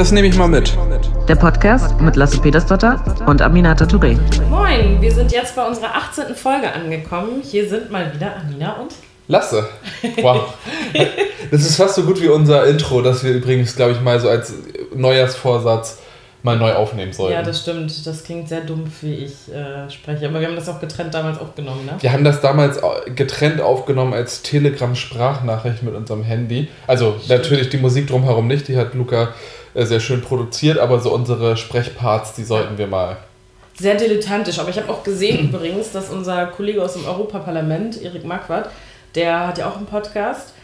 Das nehme ich mal mit. Der Podcast mit Lasse Petersdotter und Aminata Touré. Moin, wir sind jetzt bei unserer 18. Folge angekommen. Hier sind mal wieder Amina und Lasse. Wow. Das ist fast so gut wie unser Intro, das wir übrigens, glaube ich, mal so als Neujahrsvorsatz mal neu aufnehmen sollten. Ja, das stimmt. Das klingt sehr dumpf, wie ich äh, spreche. Aber wir haben das auch getrennt damals aufgenommen, ne? Wir haben das damals getrennt aufgenommen als Telegram-Sprachnachricht mit unserem Handy. Also stimmt. natürlich die Musik drumherum nicht, die hat Luca äh, sehr schön produziert, aber so unsere Sprechparts, die sollten wir mal. Sehr dilettantisch, aber ich habe auch gesehen übrigens, dass unser Kollege aus dem Europaparlament, Erik Marquardt, der hat ja auch einen Podcast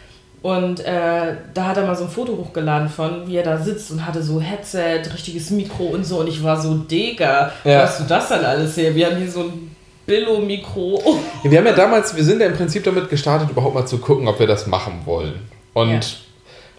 und äh, da hat er mal so ein Foto hochgeladen von, wie er da sitzt und hatte so Headset, richtiges Mikro und so. Und ich war so, Digga, ja. hast du das dann alles her? Wir haben hier so ein Billo-Mikro. Ja, wir haben ja damals, wir sind ja im Prinzip damit gestartet, überhaupt mal zu gucken, ob wir das machen wollen. Und ja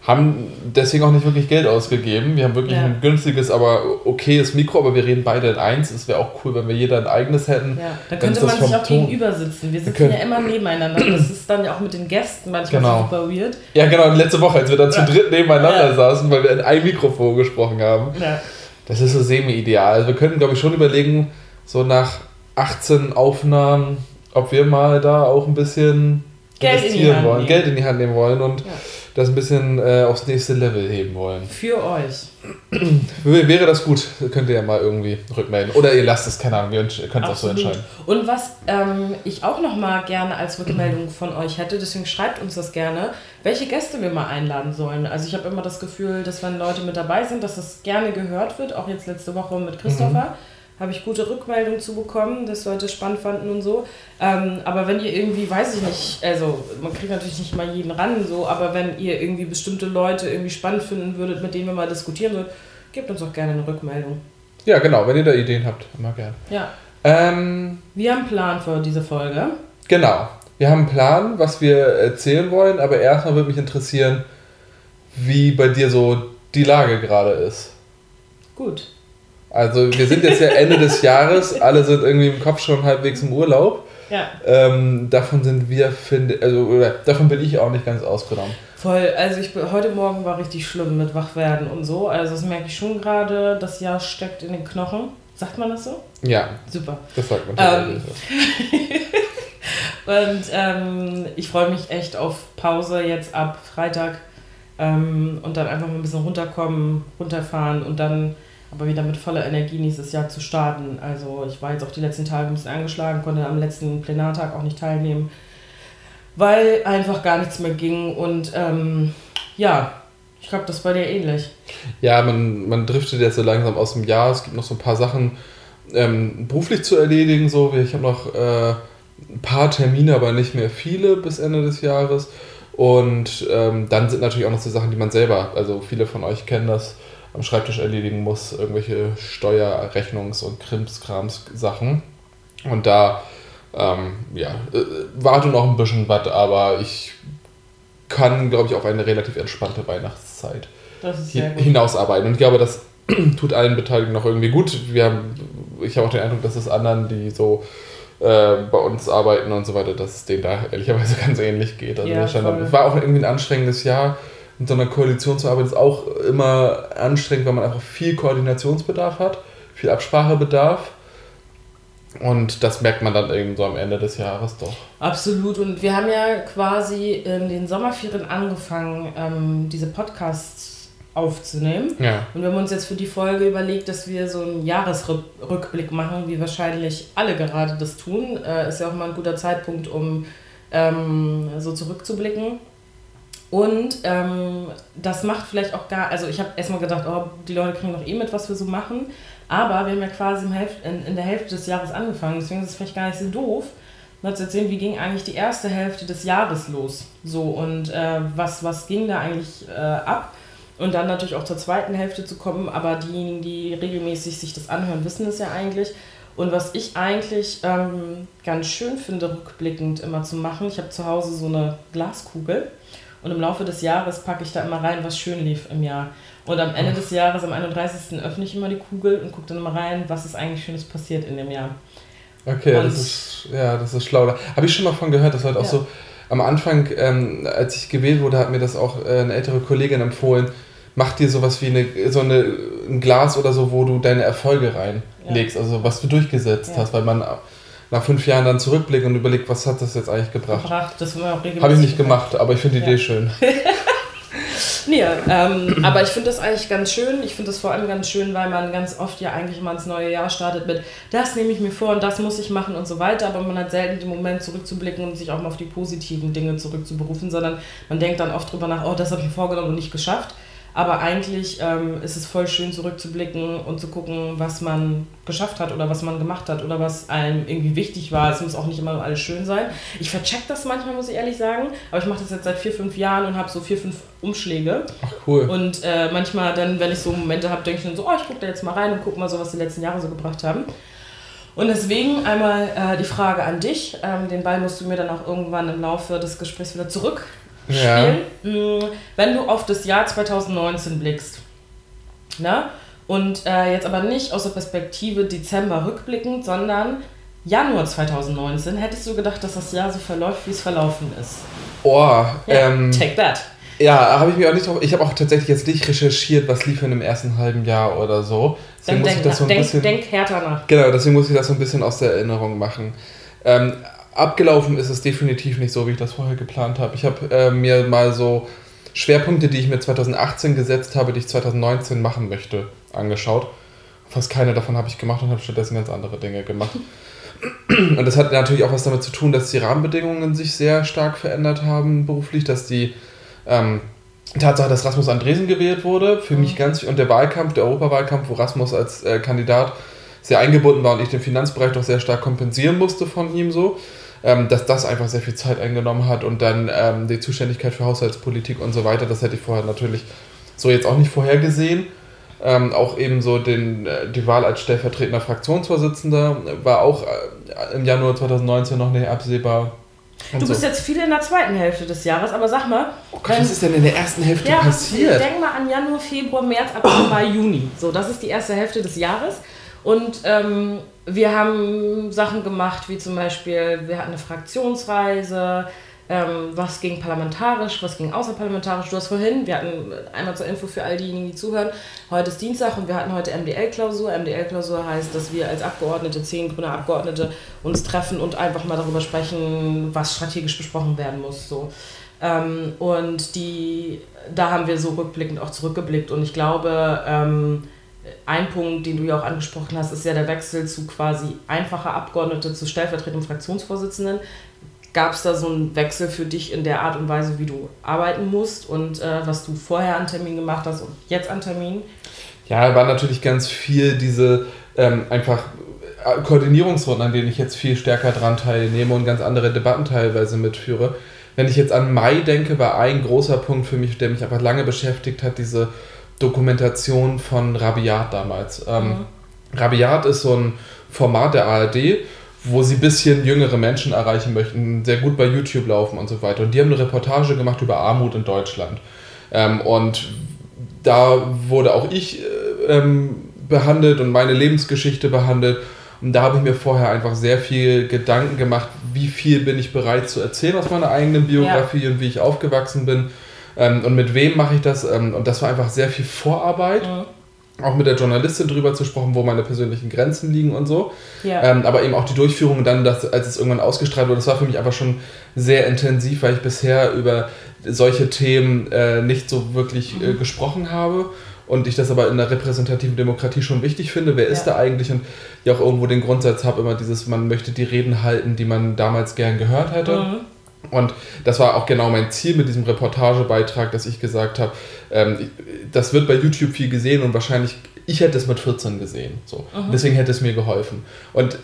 haben deswegen auch nicht wirklich Geld ausgegeben. Wir haben wirklich ja. ein günstiges, aber okayes Mikro, aber wir reden beide in eins. Es wäre auch cool, wenn wir jeder ein eigenes hätten. Ja, da könnte man sich auch Ton gegenüber sitzen. Wir sitzen ja immer nebeneinander. Das ist dann ja auch mit den Gästen manchmal genau. super weird. Ja, genau. Letzte Woche, als wir dann ja. zu dritt nebeneinander ja. saßen, weil wir in ein Mikrofon gesprochen haben. Ja. Das ist so semi-ideal. Also wir könnten, glaube ich, schon überlegen, so nach 18 Aufnahmen, ob wir mal da auch ein bisschen Geld investieren wollen, Geld in die Hand nehmen wollen und das ein bisschen äh, aufs nächste Level heben wollen. Für euch. Wäre das gut, könnt ihr ja mal irgendwie rückmelden. Oder ihr lasst es, keine Ahnung, ihr könnt es auch so entscheiden. Und was ähm, ich auch noch mal gerne als Rückmeldung von euch hätte, deswegen schreibt uns das gerne, welche Gäste wir mal einladen sollen. Also ich habe immer das Gefühl, dass wenn Leute mit dabei sind, dass das gerne gehört wird, auch jetzt letzte Woche mit Christopher. Mhm habe ich gute Rückmeldungen zu bekommen, dass Leute spannend fanden und so. Ähm, aber wenn ihr irgendwie, weiß ich nicht, also man kriegt natürlich nicht mal jeden ran, so, aber wenn ihr irgendwie bestimmte Leute irgendwie spannend finden würdet, mit denen wir mal diskutieren sollen, gebt uns auch gerne eine Rückmeldung. Ja, genau, wenn ihr da Ideen habt, immer gerne. Ja. Ähm, wir haben einen Plan für diese Folge. Genau. Wir haben einen Plan, was wir erzählen wollen, aber erstmal würde mich interessieren, wie bei dir so die Lage gerade ist. Gut. Also wir sind jetzt ja Ende des Jahres, alle sind irgendwie im Kopf schon halbwegs im Urlaub. Ja. Ähm, davon sind wir, finde also oder davon bin ich auch nicht ganz ausgenommen. Voll, also ich heute Morgen war richtig schlimm mit Wachwerden und so. Also das merke ich schon gerade, das Jahr steckt in den Knochen. Sagt man das so? Ja. Super. Das sagt man ähm, Und ähm, ich freue mich echt auf Pause jetzt ab Freitag ähm, und dann einfach mal ein bisschen runterkommen, runterfahren und dann aber wieder mit voller Energie nächstes Jahr zu starten. Also ich war jetzt auch die letzten Tage ein bisschen angeschlagen, konnte am letzten Plenartag auch nicht teilnehmen, weil einfach gar nichts mehr ging. Und ähm, ja, ich glaube, das war dir ähnlich. Ja, man, man driftet jetzt so langsam aus dem Jahr. Es gibt noch so ein paar Sachen ähm, beruflich zu erledigen. So. Ich habe noch äh, ein paar Termine, aber nicht mehr viele bis Ende des Jahres. Und ähm, dann sind natürlich auch noch so Sachen, die man selber, also viele von euch kennen das, am Schreibtisch erledigen muss, irgendwelche Steuer-, Rechnungs- und Krimskrams-Sachen. Und da, ähm, ja, äh, warte noch ein bisschen was, aber ich kann, glaube ich, auf eine relativ entspannte Weihnachtszeit hinausarbeiten. Und ich glaube, das tut allen Beteiligten noch irgendwie gut. Wir haben, ich habe auch den Eindruck, dass es anderen, die so äh, bei uns arbeiten und so weiter, dass es denen da ehrlicherweise ganz ähnlich geht. Also ja, war auch irgendwie ein anstrengendes Jahr in so einer Koalition zu arbeiten, ist auch immer anstrengend, weil man einfach viel Koordinationsbedarf hat, viel Absprachebedarf. Und das merkt man dann eben so am Ende des Jahres doch. Absolut. Und wir haben ja quasi in den Sommerferien angefangen, ähm, diese Podcasts aufzunehmen. Ja. Und wir haben uns jetzt für die Folge überlegt, dass wir so einen Jahresrückblick machen, wie wahrscheinlich alle gerade das tun. Äh, ist ja auch mal ein guter Zeitpunkt, um ähm, so zurückzublicken. Und ähm, das macht vielleicht auch gar, also ich habe erstmal gedacht, oh, die Leute kriegen doch eh mit, was wir so machen. Aber wir haben ja quasi in, in der Hälfte des Jahres angefangen, deswegen ist es vielleicht gar nicht so doof, mal zu erzählen, wie ging eigentlich die erste Hälfte des Jahres los. So und äh, was, was ging da eigentlich äh, ab? Und dann natürlich auch zur zweiten Hälfte zu kommen, aber diejenigen, die regelmäßig sich das anhören, wissen es ja eigentlich. Und was ich eigentlich ähm, ganz schön finde, rückblickend immer zu machen, ich habe zu Hause so eine Glaskugel und im Laufe des Jahres packe ich da immer rein, was schön lief im Jahr. Und am Ende des Jahres, am 31. öffne ich immer die Kugel und gucke dann mal rein, was ist eigentlich Schönes passiert in dem Jahr. Okay, und das ist, ja, das ist schlau. Habe ich schon mal von gehört, das war halt auch ja. so am Anfang, ähm, als ich gewählt wurde, hat mir das auch äh, eine ältere Kollegin empfohlen, mach dir sowas wie eine, so eine, ein Glas oder so, wo du deine Erfolge reinlegst, ja. also was du durchgesetzt ja. hast, weil man nach fünf Jahren dann zurückblickt und überlegt, was hat das jetzt eigentlich gebracht. gebracht. Das Habe ich nicht gemacht, aber ich finde die ja. Idee schön. Nee, ähm, aber ich finde das eigentlich ganz schön. Ich finde das vor allem ganz schön, weil man ganz oft ja eigentlich immer ins neue Jahr startet mit, das nehme ich mir vor und das muss ich machen und so weiter. Aber man hat selten den Moment zurückzublicken und sich auch mal auf die positiven Dinge zurückzuberufen, sondern man denkt dann oft drüber nach, oh, das habe ich mir vorgenommen und nicht geschafft. Aber eigentlich ähm, ist es voll schön zurückzublicken und zu gucken, was man geschafft hat oder was man gemacht hat oder was einem irgendwie wichtig war. Es muss auch nicht immer alles schön sein. Ich vercheck das manchmal, muss ich ehrlich sagen. Aber ich mache das jetzt seit vier, fünf Jahren und habe so vier, fünf Umschläge. Ach cool. Und äh, manchmal dann, wenn ich so Momente habe, denke ich dann so, oh, ich gucke da jetzt mal rein und gucke mal so, was die letzten Jahre so gebracht haben. Und deswegen einmal äh, die Frage an dich. Ähm, den Ball musst du mir dann auch irgendwann im Laufe des Gesprächs wieder zurück spielen. Ja. Mm, wenn du auf das Jahr 2019 blickst, ne? und äh, jetzt aber nicht aus der Perspektive Dezember rückblickend, sondern Januar 2019, hättest du gedacht, dass das Jahr so verläuft, wie es verlaufen ist? Oh, ja, ähm, take that. Ja, habe ich mir auch nicht drauf. Ich habe auch tatsächlich jetzt nicht recherchiert, was lief in dem ersten halben Jahr oder so. Deswegen Dann denk, das so ein denk, bisschen, denk härter nach. Genau, deswegen muss ich das so ein bisschen aus der Erinnerung machen. Ähm, abgelaufen ist es definitiv nicht so, wie ich das vorher geplant habe. Ich habe äh, mir mal so Schwerpunkte, die ich mir 2018 gesetzt habe, die ich 2019 machen möchte, angeschaut. Fast keine davon habe ich gemacht und habe stattdessen ganz andere Dinge gemacht. Und das hat natürlich auch was damit zu tun, dass die Rahmenbedingungen sich sehr stark verändert haben beruflich, dass die ähm, Tatsache, dass Rasmus Andresen gewählt wurde, für mhm. mich ganz, und der Wahlkampf, der Europawahlkampf, wo Rasmus als äh, Kandidat sehr eingebunden war und ich den Finanzbereich doch sehr stark kompensieren musste von ihm so, ähm, dass das einfach sehr viel Zeit eingenommen hat und dann ähm, die Zuständigkeit für Haushaltspolitik und so weiter, das hätte ich vorher natürlich so jetzt auch nicht vorhergesehen. Ähm, auch eben so den, äh, die Wahl als stellvertretender Fraktionsvorsitzender war auch äh, im Januar 2019 noch nicht absehbar. Und du bist so. jetzt viel in der zweiten Hälfte des Jahres, aber sag mal. Oh Gott, wenn, was ist denn in der ersten Hälfte ja, passiert? Denk mal an Januar, Februar, März, April, Mai, Juni. So, das ist die erste Hälfte des Jahres. Und ähm, wir haben Sachen gemacht, wie zum Beispiel, wir hatten eine Fraktionsreise, ähm, was ging parlamentarisch, was ging außerparlamentarisch. Du hast vorhin, wir hatten einmal zur Info für all diejenigen, die zuhören, heute ist Dienstag und wir hatten heute MDL-Klausur. MDL-Klausur heißt, dass wir als Abgeordnete, zehn grüne Abgeordnete, uns treffen und einfach mal darüber sprechen, was strategisch besprochen werden muss. So. Ähm, und die, da haben wir so rückblickend auch zurückgeblickt und ich glaube, ähm, ein Punkt, den du ja auch angesprochen hast, ist ja der Wechsel zu quasi einfacher Abgeordnete zu stellvertretenden Fraktionsvorsitzenden. Gab es da so einen Wechsel für dich in der Art und Weise, wie du arbeiten musst und äh, was du vorher an Termin gemacht hast und jetzt an Termin? Ja, war natürlich ganz viel diese ähm, einfach äh, Koordinierungsrunden, an denen ich jetzt viel stärker dran teilnehme und ganz andere Debatten teilweise mitführe. Wenn ich jetzt an Mai denke, war ein großer Punkt für mich, der mich einfach lange beschäftigt hat, diese Dokumentation von Rabiat damals. Ähm, mhm. Rabiat ist so ein Format der ARD, wo sie ein bisschen jüngere Menschen erreichen möchten, sehr gut bei YouTube laufen und so weiter. Und die haben eine Reportage gemacht über Armut in Deutschland. Ähm, und da wurde auch ich äh, ähm, behandelt und meine Lebensgeschichte behandelt. Und da habe ich mir vorher einfach sehr viel Gedanken gemacht, wie viel bin ich bereit zu erzählen aus meiner eigenen Biografie ja. und wie ich aufgewachsen bin ähm, und mit wem mache ich das? Ähm, und das war einfach sehr viel Vorarbeit. Mhm. Auch mit der Journalistin drüber zu sprechen, wo meine persönlichen Grenzen liegen und so. Ja. Ähm, aber eben auch die Durchführung dann, dass, als es irgendwann ausgestrahlt wurde, das war für mich einfach schon sehr intensiv, weil ich bisher über solche Themen äh, nicht so wirklich äh, mhm. gesprochen habe und ich das aber in der repräsentativen Demokratie schon wichtig finde. Wer ja. ist da eigentlich? Und ja auch irgendwo den Grundsatz habe, immer dieses, man möchte die Reden halten, die man damals gern gehört hätte. Mhm. Und das war auch genau mein Ziel mit diesem Reportagebeitrag, dass ich gesagt habe, ähm, das wird bei YouTube viel gesehen und wahrscheinlich, ich hätte es mit 14 gesehen. So. Deswegen hätte es mir geholfen. Und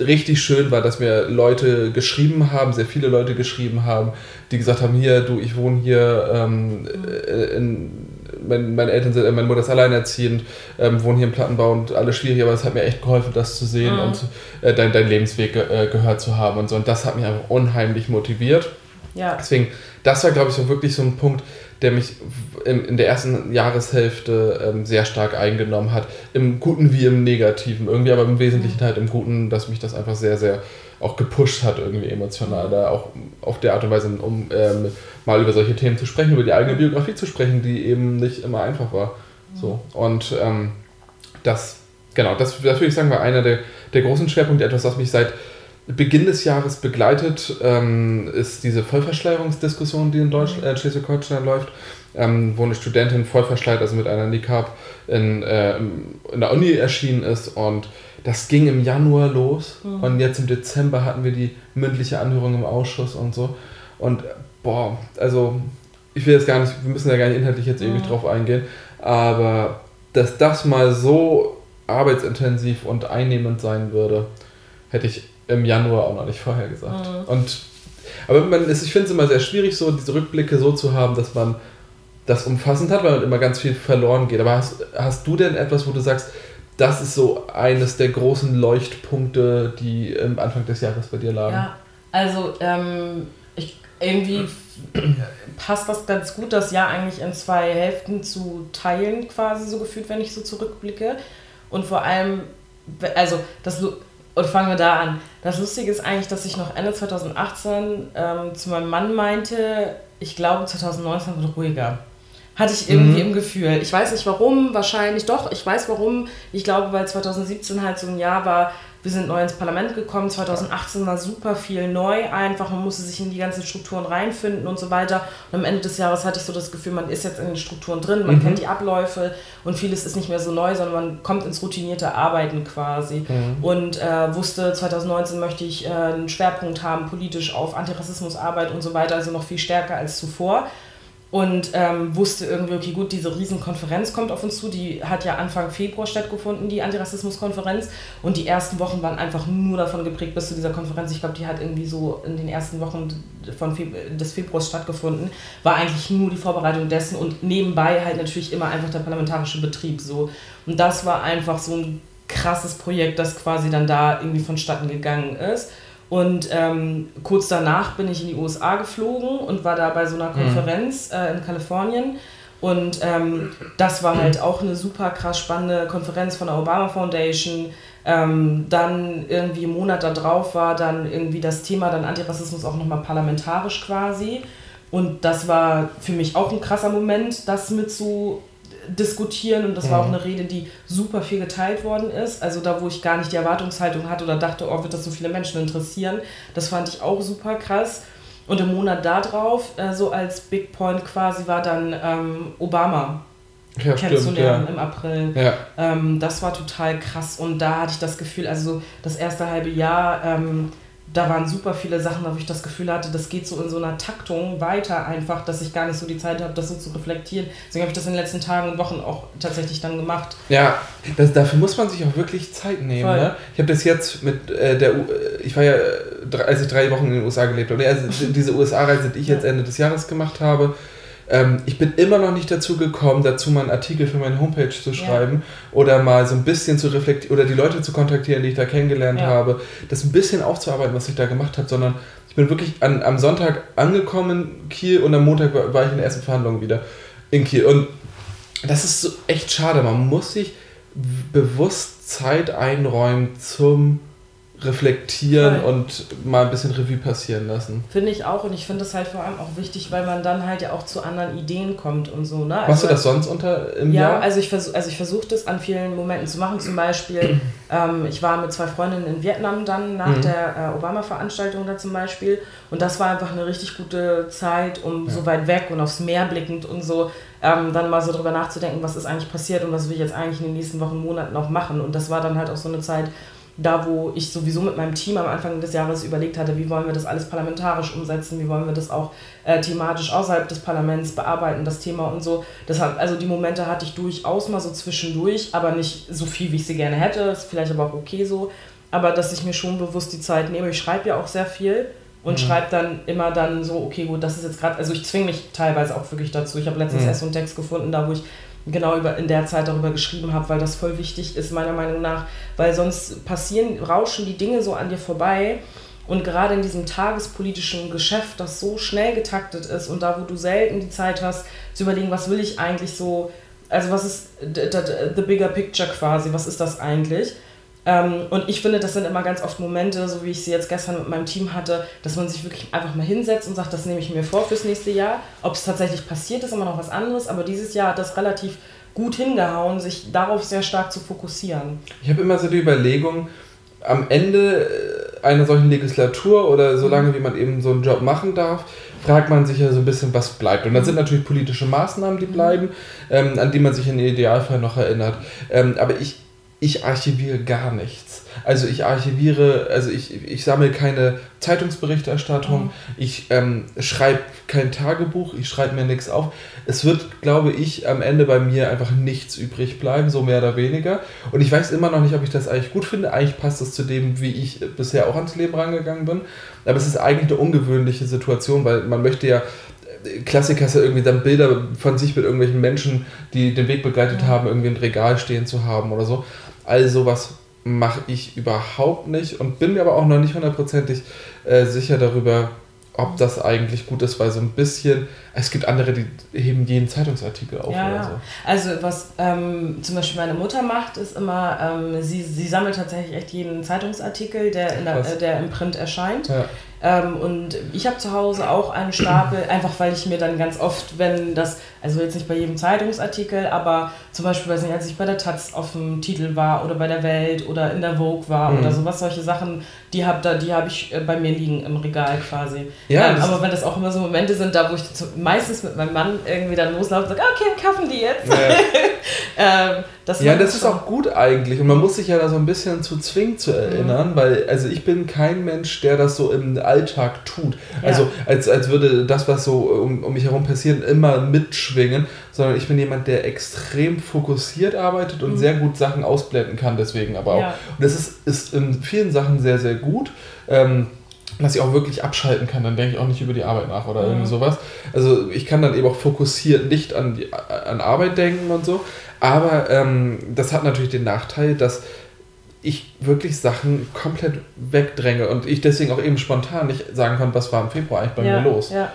richtig schön war, dass mir Leute geschrieben haben, sehr viele Leute geschrieben haben, die gesagt haben, hier, du, ich wohne hier ähm, äh, in mein, meine Eltern sind, äh, meine Mutter ist alleinerziehend, ähm, wohnen hier im Plattenbau und alles schwierig, aber es hat mir echt geholfen, das zu sehen mhm. und äh, dein, dein Lebensweg äh, gehört zu haben und so. Und das hat mich einfach unheimlich motiviert. Ja. Deswegen, das war, glaube ich, so wirklich so ein Punkt, der mich in, in der ersten Jahreshälfte ähm, sehr stark eingenommen hat. Im Guten wie im Negativen. Irgendwie, aber im Wesentlichen mhm. halt im Guten, dass mich das einfach sehr, sehr auch gepusht hat, irgendwie emotional, da auch auf der Art und Weise, um ähm, mal über solche Themen zu sprechen, über die eigene Biografie zu sprechen, die eben nicht immer einfach war. So. Und ähm, das, genau, das, das würde ich sagen, war einer der, der großen Schwerpunkte, etwas, was mich seit Beginn des Jahres begleitet, ähm, ist diese Vollverschleierungsdiskussion, die in äh, Schleswig-Holstein läuft, ähm, wo eine Studentin voll verschleiert, also mit einer Niqab in, äh, in der Uni erschienen ist und das ging im Januar los mhm. und jetzt im Dezember hatten wir die mündliche Anhörung im Ausschuss und so und boah, also ich will jetzt gar nicht, wir müssen ja gar nicht inhaltlich jetzt ewig mhm. drauf eingehen, aber dass das mal so arbeitsintensiv und einnehmend sein würde, hätte ich im Januar auch noch nicht vorher gesagt. Mhm. Und, aber man ist, ich finde es immer sehr schwierig, so diese Rückblicke so zu haben, dass man das umfassend hat, weil man immer ganz viel verloren geht. Aber hast, hast du denn etwas, wo du sagst, das ist so eines der großen Leuchtpunkte, die am Anfang des Jahres bei dir lagen? Ja, also ähm, ich, irgendwie passt das ganz gut, das Jahr eigentlich in zwei Hälften zu teilen, quasi so gefühlt, wenn ich so zurückblicke. Und vor allem, also das und fangen wir da an. Das Lustige ist eigentlich, dass ich noch Ende 2018 ähm, zu meinem Mann meinte, ich glaube 2019 wird ruhiger. Hatte ich irgendwie mhm. im Gefühl. Ich weiß nicht warum, wahrscheinlich doch. Ich weiß warum. Ich glaube, weil 2017 halt so ein Jahr war, wir sind neu ins Parlament gekommen. 2018 war super viel neu einfach. Man musste sich in die ganzen Strukturen reinfinden und so weiter. Und am Ende des Jahres hatte ich so das Gefühl, man ist jetzt in den Strukturen drin, man mhm. kennt die Abläufe und vieles ist nicht mehr so neu, sondern man kommt ins routinierte Arbeiten quasi. Mhm. Und äh, wusste, 2019 möchte ich äh, einen Schwerpunkt haben politisch auf Antirassismusarbeit und so weiter, also noch viel stärker als zuvor und ähm, wusste irgendwie, okay, gut, diese Riesenkonferenz kommt auf uns zu. Die hat ja Anfang Februar stattgefunden, die Antirassismuskonferenz. Und die ersten Wochen waren einfach nur davon geprägt bis zu dieser Konferenz. Ich glaube, die hat irgendwie so in den ersten Wochen von Fe des Februars stattgefunden. War eigentlich nur die Vorbereitung dessen und nebenbei halt natürlich immer einfach der parlamentarische Betrieb so. Und das war einfach so ein krasses Projekt, das quasi dann da irgendwie vonstatten gegangen ist. Und ähm, kurz danach bin ich in die USA geflogen und war da bei so einer mhm. Konferenz äh, in Kalifornien. Und ähm, das war halt auch eine super krass spannende Konferenz von der Obama Foundation. Ähm, dann irgendwie im Monat darauf war dann irgendwie das Thema dann Antirassismus auch nochmal parlamentarisch quasi. Und das war für mich auch ein krasser Moment, das mit so diskutieren und das mhm. war auch mhm. eine Rede, die super viel geteilt worden ist. Also da, wo ich gar nicht die Erwartungshaltung hatte oder dachte, oh, wird das so viele Menschen interessieren. Das fand ich auch super krass. Und im Monat darauf, äh, so als Big Point quasi, war dann ähm, Obama ja, kennenzulernen ja. im April. Ja. Ähm, das war total krass und da hatte ich das Gefühl, also das erste halbe Jahr ähm, da waren super viele Sachen, wo ich das Gefühl hatte, das geht so in so einer Taktung weiter einfach, dass ich gar nicht so die Zeit habe, das so zu reflektieren. Deswegen habe ich das in den letzten Tagen und Wochen auch tatsächlich dann gemacht. Ja, das, dafür muss man sich auch wirklich Zeit nehmen. Ne? Ich habe das jetzt mit äh, der, U ich war ja, als ich drei Wochen in den USA gelebt habe, also diese USA-Reise, die ich jetzt Ende des Jahres gemacht habe, ähm, ich bin immer noch nicht dazu gekommen, dazu mal einen Artikel für meine Homepage zu schreiben ja. oder mal so ein bisschen zu reflektieren oder die Leute zu kontaktieren, die ich da kennengelernt ja. habe, das ein bisschen aufzuarbeiten, was ich da gemacht habe, sondern ich bin wirklich an, am Sonntag angekommen in Kiel und am Montag war, war ich in der ersten Verhandlung wieder in Kiel. Und das ist so echt schade. Man muss sich bewusst Zeit einräumen zum reflektieren Voll. und mal ein bisschen Revue passieren lassen. Finde ich auch und ich finde das halt vor allem auch wichtig, weil man dann halt ja auch zu anderen Ideen kommt und so. Ne? Also, Machst du das sonst unter im ja, Jahr? Ja, also ich versuche also versuch das an vielen Momenten zu machen. Zum Beispiel, ähm, ich war mit zwei Freundinnen in Vietnam dann nach mhm. der äh, Obama-Veranstaltung da zum Beispiel und das war einfach eine richtig gute Zeit, um ja. so weit weg und aufs Meer blickend und so ähm, dann mal so drüber nachzudenken, was ist eigentlich passiert und was will ich jetzt eigentlich in den nächsten Wochen, Monaten noch machen. Und das war dann halt auch so eine Zeit, da wo ich sowieso mit meinem Team am Anfang des Jahres überlegt hatte, wie wollen wir das alles parlamentarisch umsetzen, wie wollen wir das auch äh, thematisch außerhalb des Parlaments bearbeiten, das Thema und so. Deshalb, also die Momente hatte ich durchaus mal so zwischendurch, aber nicht so viel, wie ich sie gerne hätte. Ist vielleicht aber auch okay so. Aber dass ich mir schon bewusst die Zeit nehme. Ich schreibe ja auch sehr viel und mhm. schreibe dann immer dann so, okay, gut, das ist jetzt gerade, also ich zwinge mich teilweise auch wirklich dazu. Ich habe letztens mhm. erst so einen Text gefunden, da wo ich genau über, in der Zeit darüber geschrieben habe, weil das voll wichtig ist, meiner Meinung nach, weil sonst passieren, rauschen die Dinge so an dir vorbei. Und gerade in diesem tagespolitischen Geschäft, das so schnell getaktet ist und da, wo du selten die Zeit hast, zu überlegen, was will ich eigentlich so, also was ist the, bigger picture quasi, was ist das eigentlich? Ähm, und ich finde, das sind immer ganz oft Momente, so wie ich sie jetzt gestern mit meinem Team hatte, dass man sich wirklich einfach mal hinsetzt und sagt, das nehme ich mir vor fürs nächste Jahr. Ob es tatsächlich passiert, ist immer noch was anderes, aber dieses Jahr hat das relativ gut hingehauen, sich darauf sehr stark zu fokussieren. Ich habe immer so die Überlegung, am Ende äh, einer solchen Legislatur oder so lange, wie man eben so einen Job machen darf, fragt man sich ja so ein bisschen, was bleibt. Und das sind natürlich politische Maßnahmen, die bleiben, ähm, an die man sich in Idealfall noch erinnert. Ähm, aber ich, ich archiviere gar nichts. Also ich archiviere, also ich, ich sammle keine Zeitungsberichterstattung, mhm. ich ähm, schreibe kein Tagebuch, ich schreibe mir nichts auf. Es wird, glaube ich, am Ende bei mir einfach nichts übrig bleiben, so mehr oder weniger. Und ich weiß immer noch nicht, ob ich das eigentlich gut finde. Eigentlich passt es zu dem, wie ich bisher auch ans Leben rangegangen bin. Aber es ist eigentlich eine ungewöhnliche Situation, weil man möchte ja Klassiker ist ja irgendwie dann Bilder von sich mit irgendwelchen Menschen, die den Weg begleitet haben, irgendwie ein Regal stehen zu haben oder so. All sowas mache ich überhaupt nicht und bin mir aber auch noch nicht hundertprozentig äh, sicher darüber, ob das eigentlich gut ist, weil so ein bisschen, es gibt andere, die heben jeden Zeitungsartikel auf ja, oder so. Also was ähm, zum Beispiel meine Mutter macht, ist immer, ähm, sie, sie sammelt tatsächlich echt jeden Zeitungsartikel, der, der, äh, der im Print erscheint. Ja. Ähm, und ich habe zu Hause auch einen Stapel, einfach weil ich mir dann ganz oft, wenn das, also jetzt nicht bei jedem Zeitungsartikel, aber zum Beispiel, weiß nicht, als ich bei der Taz auf dem Titel war oder bei der Welt oder in der Vogue war mhm. oder sowas, solche Sachen, die habe da, die habe ich äh, bei mir liegen im Regal quasi. Ja, ähm, aber wenn das auch immer so Momente sind, da wo ich meistens mit meinem Mann irgendwie dann loslaufe und sage, okay, wir kaufen die jetzt. Ja. ähm, das ja, das ist auch gut eigentlich. Und man muss sich ja da so ein bisschen zu zwingen zu erinnern, mhm. weil also ich bin kein Mensch, der das so im Alltag tut. Ja. Also als, als würde das, was so um, um mich herum passiert, immer mitschwingen, sondern ich bin jemand, der extrem fokussiert arbeitet und mhm. sehr gut Sachen ausblenden kann, deswegen aber auch. Ja. Und das ist, ist in vielen Sachen sehr, sehr gut. Ähm, dass ich auch wirklich abschalten kann, dann denke ich auch nicht über die Arbeit nach oder mhm. irgendwie sowas. Also ich kann dann eben auch fokussiert nicht an, die, an Arbeit denken und so, aber ähm, das hat natürlich den Nachteil, dass ich wirklich Sachen komplett wegdränge und ich deswegen auch eben spontan nicht sagen kann, was war im Februar eigentlich bei ja, mir los. Ja.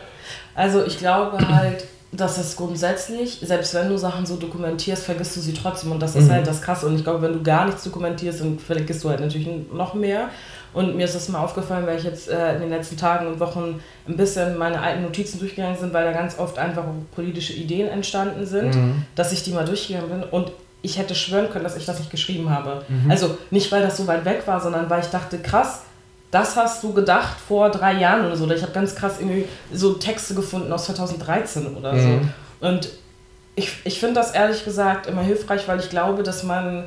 Also ich glaube halt, dass es grundsätzlich, selbst wenn du Sachen so dokumentierst, vergisst du sie trotzdem und das ist mhm. halt das Krasse. Und ich glaube, wenn du gar nichts dokumentierst, dann vergisst du halt natürlich noch mehr. Und mir ist das mal aufgefallen, weil ich jetzt äh, in den letzten Tagen und Wochen ein bisschen meine alten Notizen durchgegangen bin, weil da ganz oft einfach politische Ideen entstanden sind, mhm. dass ich die mal durchgegangen bin und ich hätte schwören können, dass ich das nicht geschrieben habe. Mhm. Also nicht, weil das so weit weg war, sondern weil ich dachte, krass, das hast du gedacht vor drei Jahren oder so. Oder ich habe ganz krass irgendwie so Texte gefunden aus 2013 oder mhm. so. Und ich, ich finde das ehrlich gesagt immer hilfreich, weil ich glaube, dass man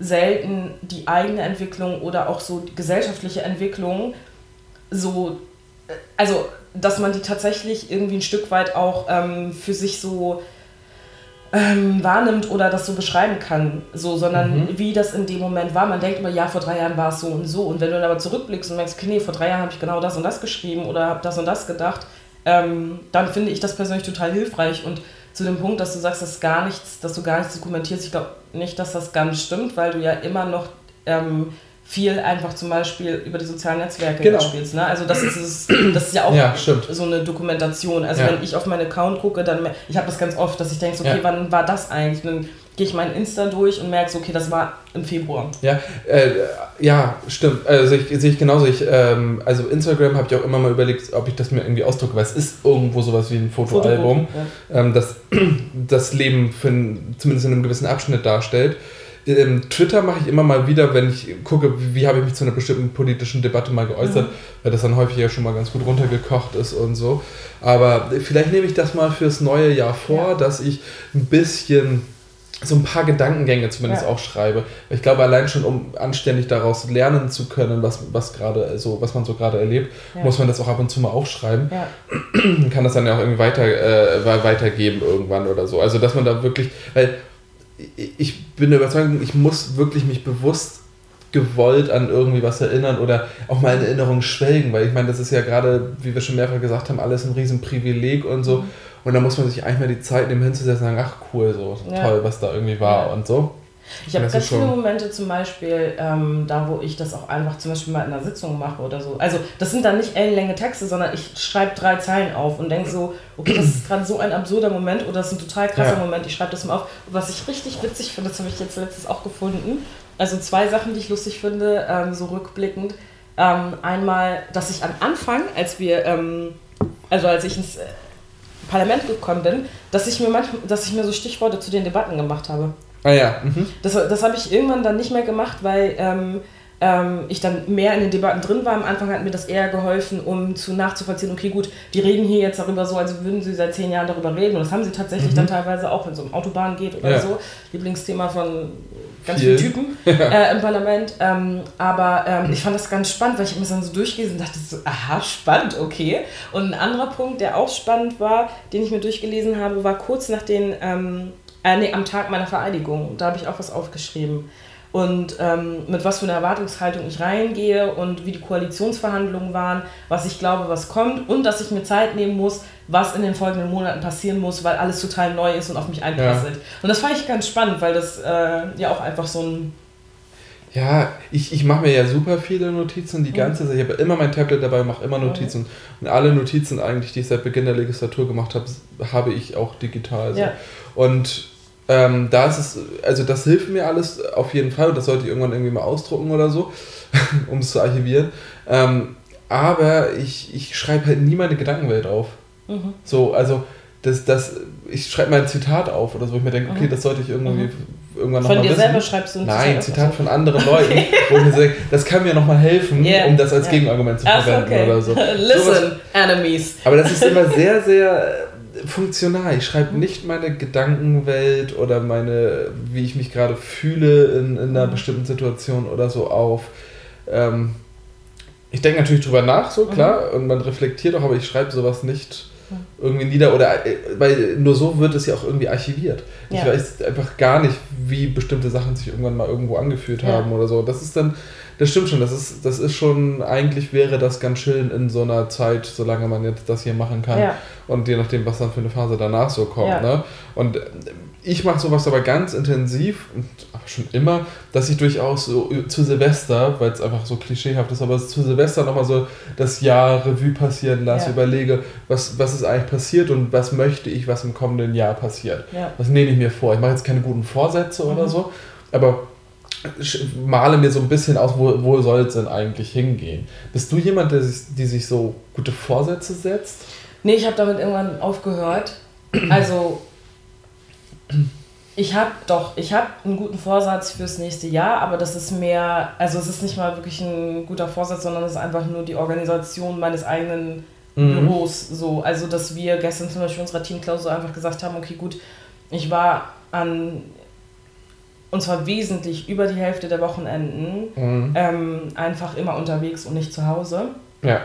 selten die eigene Entwicklung oder auch so die gesellschaftliche Entwicklung so, äh, also dass man die tatsächlich irgendwie ein Stück weit auch ähm, für sich so ähm, wahrnimmt oder das so beschreiben kann, so, sondern mhm. wie das in dem Moment war. Man denkt immer, ja, vor drei Jahren war es so und so. Und wenn du dann aber zurückblickst und merkst, okay, nee, vor drei Jahren habe ich genau das und das geschrieben oder habe das und das gedacht, ähm, dann finde ich das persönlich total hilfreich. Und zu dem Punkt, dass du sagst, dass gar nichts, dass du gar nichts dokumentierst, ich glaube nicht, dass das ganz stimmt, weil du ja immer noch ähm, viel einfach zum Beispiel über die sozialen Netzwerke genau. spielst. Ne? Also das ist, das ist ja auch ja, so eine Dokumentation. Also ja. wenn ich auf meinen Account gucke, dann ich habe das ganz oft, dass ich denke, okay, ja. wann war das eigentlich? Und dann gehe ich mein Insta durch und merke, okay, das war im Februar. Ja, äh, ja, stimmt. Also ich, sehe ich genauso. Ich, ähm, also Instagram habe ich auch immer mal überlegt, ob ich das mir irgendwie ausdrucke, weil es ist irgendwo sowas wie ein Fotoalbum, ja. ähm, das das Leben für zumindest in einem gewissen Abschnitt darstellt. Ähm, Twitter mache ich immer mal wieder, wenn ich gucke, wie, wie habe ich mich zu einer bestimmten politischen Debatte mal geäußert, mhm. weil das dann häufig ja schon mal ganz gut runtergekocht ist und so. Aber vielleicht nehme ich das mal fürs neue Jahr vor, ja. dass ich ein bisschen so ein paar Gedankengänge zumindest ja. auch schreibe. Ich glaube, allein schon, um anständig daraus lernen zu können, was, was gerade so, was man so gerade erlebt, ja. muss man das auch ab und zu mal aufschreiben. Ja. Kann das dann ja auch irgendwie weiter, äh, weitergeben irgendwann oder so. Also dass man da wirklich, weil ich bin der Überzeugung, ich muss wirklich mich bewusst gewollt an irgendwie was erinnern oder auch mal in Erinnerung schwelgen, weil ich meine, das ist ja gerade, wie wir schon mehrfach gesagt haben, alles ein Riesenprivileg und so. Mhm und da muss man sich eigentlich mal die Zeit nehmen hinzusetzen und sagen, ach cool, so ja. toll, was da irgendwie war ja. und so. Ich habe ganz viele Momente zum Beispiel, ähm, da wo ich das auch einfach zum Beispiel mal in einer Sitzung mache oder so. Also das sind dann nicht ellenlänge Texte, sondern ich schreibe drei Zeilen auf und denke so, okay, das ist gerade so ein absurder Moment oder das ist ein total krasser ja. Moment, ich schreibe das mal auf. Und was ich richtig witzig finde, das habe ich jetzt letztens auch gefunden, Also zwei Sachen, die ich lustig finde, ähm, so rückblickend. Ähm, einmal, dass ich am Anfang, als wir, ähm, also als ich ins äh, Parlament gekommen bin, dass ich mir manchmal, dass ich mir so Stichworte zu den Debatten gemacht habe. Ah ja. Mhm. Das, das habe ich irgendwann dann nicht mehr gemacht, weil ähm, ähm, ich dann mehr in den Debatten drin war. Am Anfang hat mir das eher geholfen, um zu nachzuvollziehen, okay, gut, die reden hier jetzt darüber so, als würden sie seit zehn Jahren darüber reden. Und das haben sie tatsächlich mhm. dann teilweise auch, wenn es um Autobahn geht oder ja. so. Lieblingsthema von ganz Viel. vielen Typen äh, im Parlament. Ähm, aber ähm, ich fand das ganz spannend, weil ich mir dann so durchgelesen und dachte so, aha, spannend, okay. Und ein anderer Punkt, der auch spannend war, den ich mir durchgelesen habe, war kurz nach den, ähm, äh, nee, am Tag meiner Vereidigung. Da habe ich auch was aufgeschrieben und ähm, mit was für einer Erwartungshaltung ich reingehe und wie die Koalitionsverhandlungen waren, was ich glaube, was kommt und dass ich mir Zeit nehmen muss, was in den folgenden Monaten passieren muss, weil alles total neu ist und auf mich einprasselt. Ja. Und das fand ich ganz spannend, weil das äh, ja auch einfach so ein ja, ich, ich mache mir ja super viele Notizen, die ganze Zeit. Ich habe immer mein Tablet dabei, mache immer Notizen. Und alle Notizen eigentlich, die ich seit Beginn der Legislatur gemacht habe, habe ich auch digital. So. Ja. Und ähm, da ist es, also das hilft mir alles auf jeden Fall und das sollte ich irgendwann irgendwie mal ausdrucken oder so, um es zu archivieren. Ähm, aber ich, ich schreibe halt nie meine Gedankenwelt auf. Mhm. So, also das, das, ich schreibe mal ein Zitat auf oder so, wo ich mir denke, okay, mhm. das sollte ich irgendwie mhm. irgendwann nochmal Von dir selber schreibst du ein Zitat? Nein, Zitat von anderen Leuten, okay. wo ich mir denke, das kann mir nochmal helfen, yeah. um das als yeah. Gegenargument zu verwenden okay. oder so. Listen, so enemies. Aber das ist immer sehr, sehr funktional. Ich schreibe nicht meine Gedankenwelt oder meine, wie ich mich gerade fühle in, in einer mhm. bestimmten Situation oder so auf. Ähm, ich denke natürlich drüber nach, so klar, mhm. und man reflektiert auch, aber ich schreibe sowas nicht irgendwie nieder oder äh, weil nur so wird es ja auch irgendwie archiviert. Ja. Ich weiß einfach gar nicht, wie bestimmte Sachen sich irgendwann mal irgendwo angefühlt ja. haben oder so. Das ist dann das stimmt schon, das ist, das ist schon, eigentlich wäre das ganz schön in so einer Zeit, solange man jetzt das hier machen kann. Ja. Und je nachdem, was dann für eine Phase danach so kommt. Ja. Ne? Und ich mache sowas aber ganz intensiv, und aber schon immer, dass ich durchaus so zu Silvester, weil es einfach so klischeehaft ist, aber zu Silvester nochmal so das Jahr Revue passieren lasse, ja. überlege, was, was ist eigentlich passiert und was möchte ich, was im kommenden Jahr passiert. Ja. Das nehme ich mir vor. Ich mache jetzt keine guten Vorsätze mhm. oder so, aber male mir so ein bisschen aus, wo, wo soll es denn eigentlich hingehen. Bist du jemand, der sich, die sich so gute Vorsätze setzt? Nee, ich habe damit irgendwann aufgehört. Also, ich habe doch, ich habe einen guten Vorsatz fürs nächste Jahr, aber das ist mehr, also es ist nicht mal wirklich ein guter Vorsatz, sondern es ist einfach nur die Organisation meines eigenen mhm. Büros. So, also dass wir gestern zum Beispiel unserer Teamklausur einfach gesagt haben, okay, gut, ich war an und zwar wesentlich über die Hälfte der Wochenenden mhm. ähm, einfach immer unterwegs und nicht zu Hause. Ja.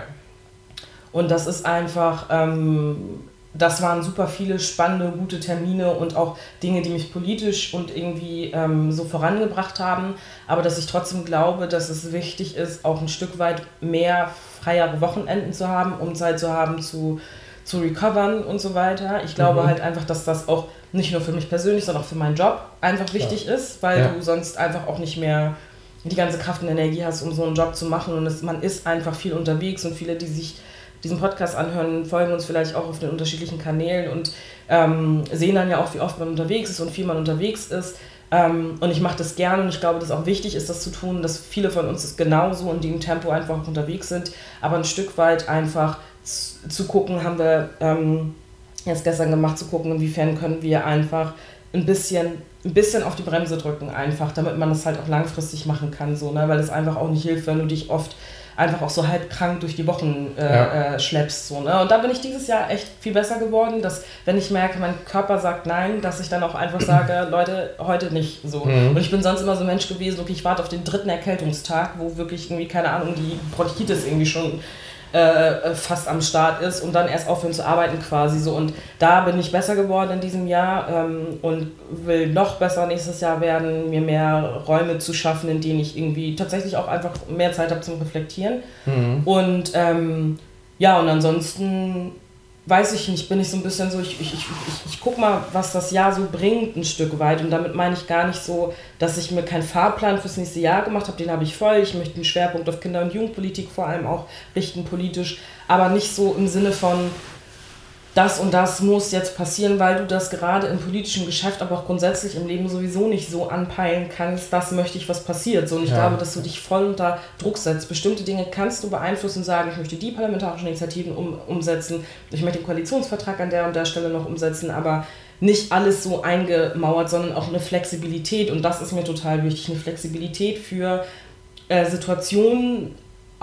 Und das ist einfach, ähm, das waren super viele spannende, gute Termine und auch Dinge, die mich politisch und irgendwie ähm, so vorangebracht haben. Aber dass ich trotzdem glaube, dass es wichtig ist, auch ein Stück weit mehr freiere Wochenenden zu haben, um Zeit zu haben zu, zu recovern und so weiter. Ich glaube mhm. halt einfach, dass das auch nicht nur für mich persönlich, sondern auch für meinen Job einfach wichtig ja. ist, weil ja. du sonst einfach auch nicht mehr die ganze Kraft und Energie hast, um so einen Job zu machen. Und es, man ist einfach viel unterwegs und viele, die sich diesen Podcast anhören, folgen uns vielleicht auch auf den unterschiedlichen Kanälen und ähm, sehen dann ja auch, wie oft man unterwegs ist und viel man unterwegs ist. Ähm, und ich mache das gerne und ich glaube, dass auch wichtig ist, das zu tun, dass viele von uns genauso in dem Tempo einfach unterwegs sind, aber ein Stück weit einfach zu, zu gucken, haben wir. Ähm, jetzt gestern gemacht, zu gucken, inwiefern können wir einfach ein bisschen, ein bisschen auf die Bremse drücken, einfach, damit man das halt auch langfristig machen kann, so, ne? weil es einfach auch nicht hilft, wenn du dich oft einfach auch so halb krank durch die Wochen äh, ja. äh, schleppst. So, ne? Und da bin ich dieses Jahr echt viel besser geworden, dass wenn ich merke, mein Körper sagt nein, dass ich dann auch einfach sage, Leute, heute nicht so. Mhm. Und ich bin sonst immer so ein Mensch gewesen, okay, ich warte auf den dritten Erkältungstag, wo wirklich irgendwie, keine Ahnung, die Bronchitis irgendwie schon äh, fast am Start ist und dann erst aufhören zu arbeiten quasi so. Und da bin ich besser geworden in diesem Jahr ähm, und will noch besser nächstes Jahr werden, mir mehr Räume zu schaffen, in denen ich irgendwie tatsächlich auch einfach mehr Zeit habe zum Reflektieren. Mhm. Und ähm, ja, und ansonsten weiß ich nicht, bin ich so ein bisschen so, ich, ich, ich, ich, guck mal, was das Jahr so bringt, ein Stück weit. Und damit meine ich gar nicht so, dass ich mir keinen Fahrplan fürs nächste Jahr gemacht habe, den habe ich voll. Ich möchte einen Schwerpunkt auf Kinder- und Jugendpolitik vor allem auch richten, politisch, aber nicht so im Sinne von, das und das muss jetzt passieren, weil du das gerade im politischen Geschäft, aber auch grundsätzlich im Leben sowieso nicht so anpeilen kannst, das möchte ich, was passiert. So, und ich ja. glaube, dass du dich voll unter Druck setzt. Bestimmte Dinge kannst du beeinflussen und sagen, ich möchte die parlamentarischen Initiativen um, umsetzen, ich möchte den Koalitionsvertrag an der und der Stelle noch umsetzen, aber nicht alles so eingemauert, sondern auch eine Flexibilität. Und das ist mir total wichtig, eine Flexibilität für äh, Situationen,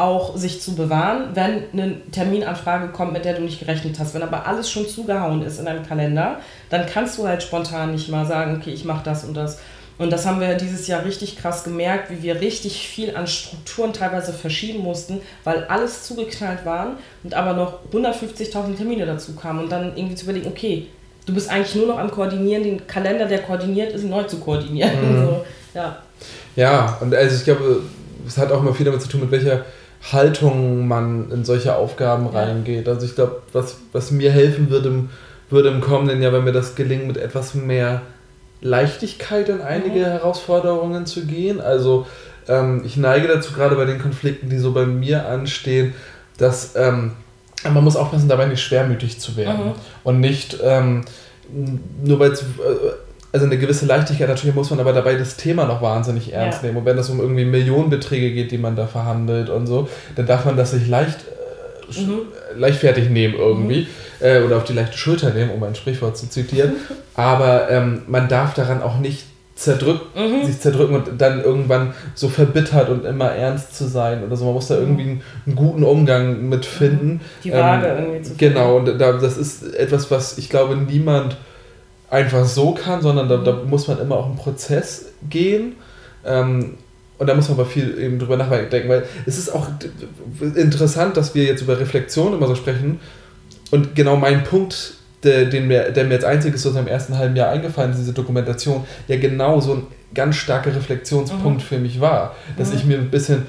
auch sich zu bewahren, wenn eine Terminanfrage kommt, mit der du nicht gerechnet hast. Wenn aber alles schon zugehauen ist in deinem Kalender, dann kannst du halt spontan nicht mal sagen, okay, ich mache das und das. Und das haben wir dieses Jahr richtig krass gemerkt, wie wir richtig viel an Strukturen teilweise verschieben mussten, weil alles zugeknallt waren und aber noch 150.000 Termine dazu kamen. Und dann irgendwie zu überlegen, okay, du bist eigentlich nur noch am Koordinieren, den Kalender, der koordiniert ist, neu zu koordinieren. Mhm. So, ja. ja, und also ich glaube, es hat auch immer viel damit zu tun, mit welcher Haltung man in solche Aufgaben reingeht. Also ich glaube, was, was mir helfen würde im, würde im kommenden Jahr, wenn mir das gelingt, mit etwas mehr Leichtigkeit in einige mhm. Herausforderungen zu gehen. Also ähm, ich neige dazu, gerade bei den Konflikten, die so bei mir anstehen, dass ähm, man muss aufpassen, dabei nicht schwermütig zu werden. Mhm. Und nicht ähm, nur weil es... Äh, also eine gewisse Leichtigkeit natürlich muss man aber dabei das Thema noch wahnsinnig ernst ja. nehmen. Und wenn es um irgendwie Millionenbeträge geht, die man da verhandelt und so, dann darf man das nicht leicht, äh, mhm. leichtfertig nehmen irgendwie mhm. äh, oder auf die leichte Schulter nehmen, um ein Sprichwort zu zitieren. aber ähm, man darf daran auch nicht zerdrückt, mhm. sich zerdrücken und dann irgendwann so verbittert und immer ernst zu sein oder so. Man muss da irgendwie einen, einen guten Umgang mit finden. Die Waage ähm, irgendwie zu finden. Genau, und da, das ist etwas, was ich glaube niemand einfach so kann, sondern da, da muss man immer auch einen Prozess gehen. Ähm, und da muss man aber viel eben drüber nachdenken, weil es ist auch interessant, dass wir jetzt über Reflexion immer so sprechen. Und genau mein Punkt, der, den mir, der mir als einziges so im ersten halben Jahr eingefallen ist, diese Dokumentation, ja genau so ein ganz starker Reflexionspunkt mhm. für mich war. Dass mhm. ich mir ein bisschen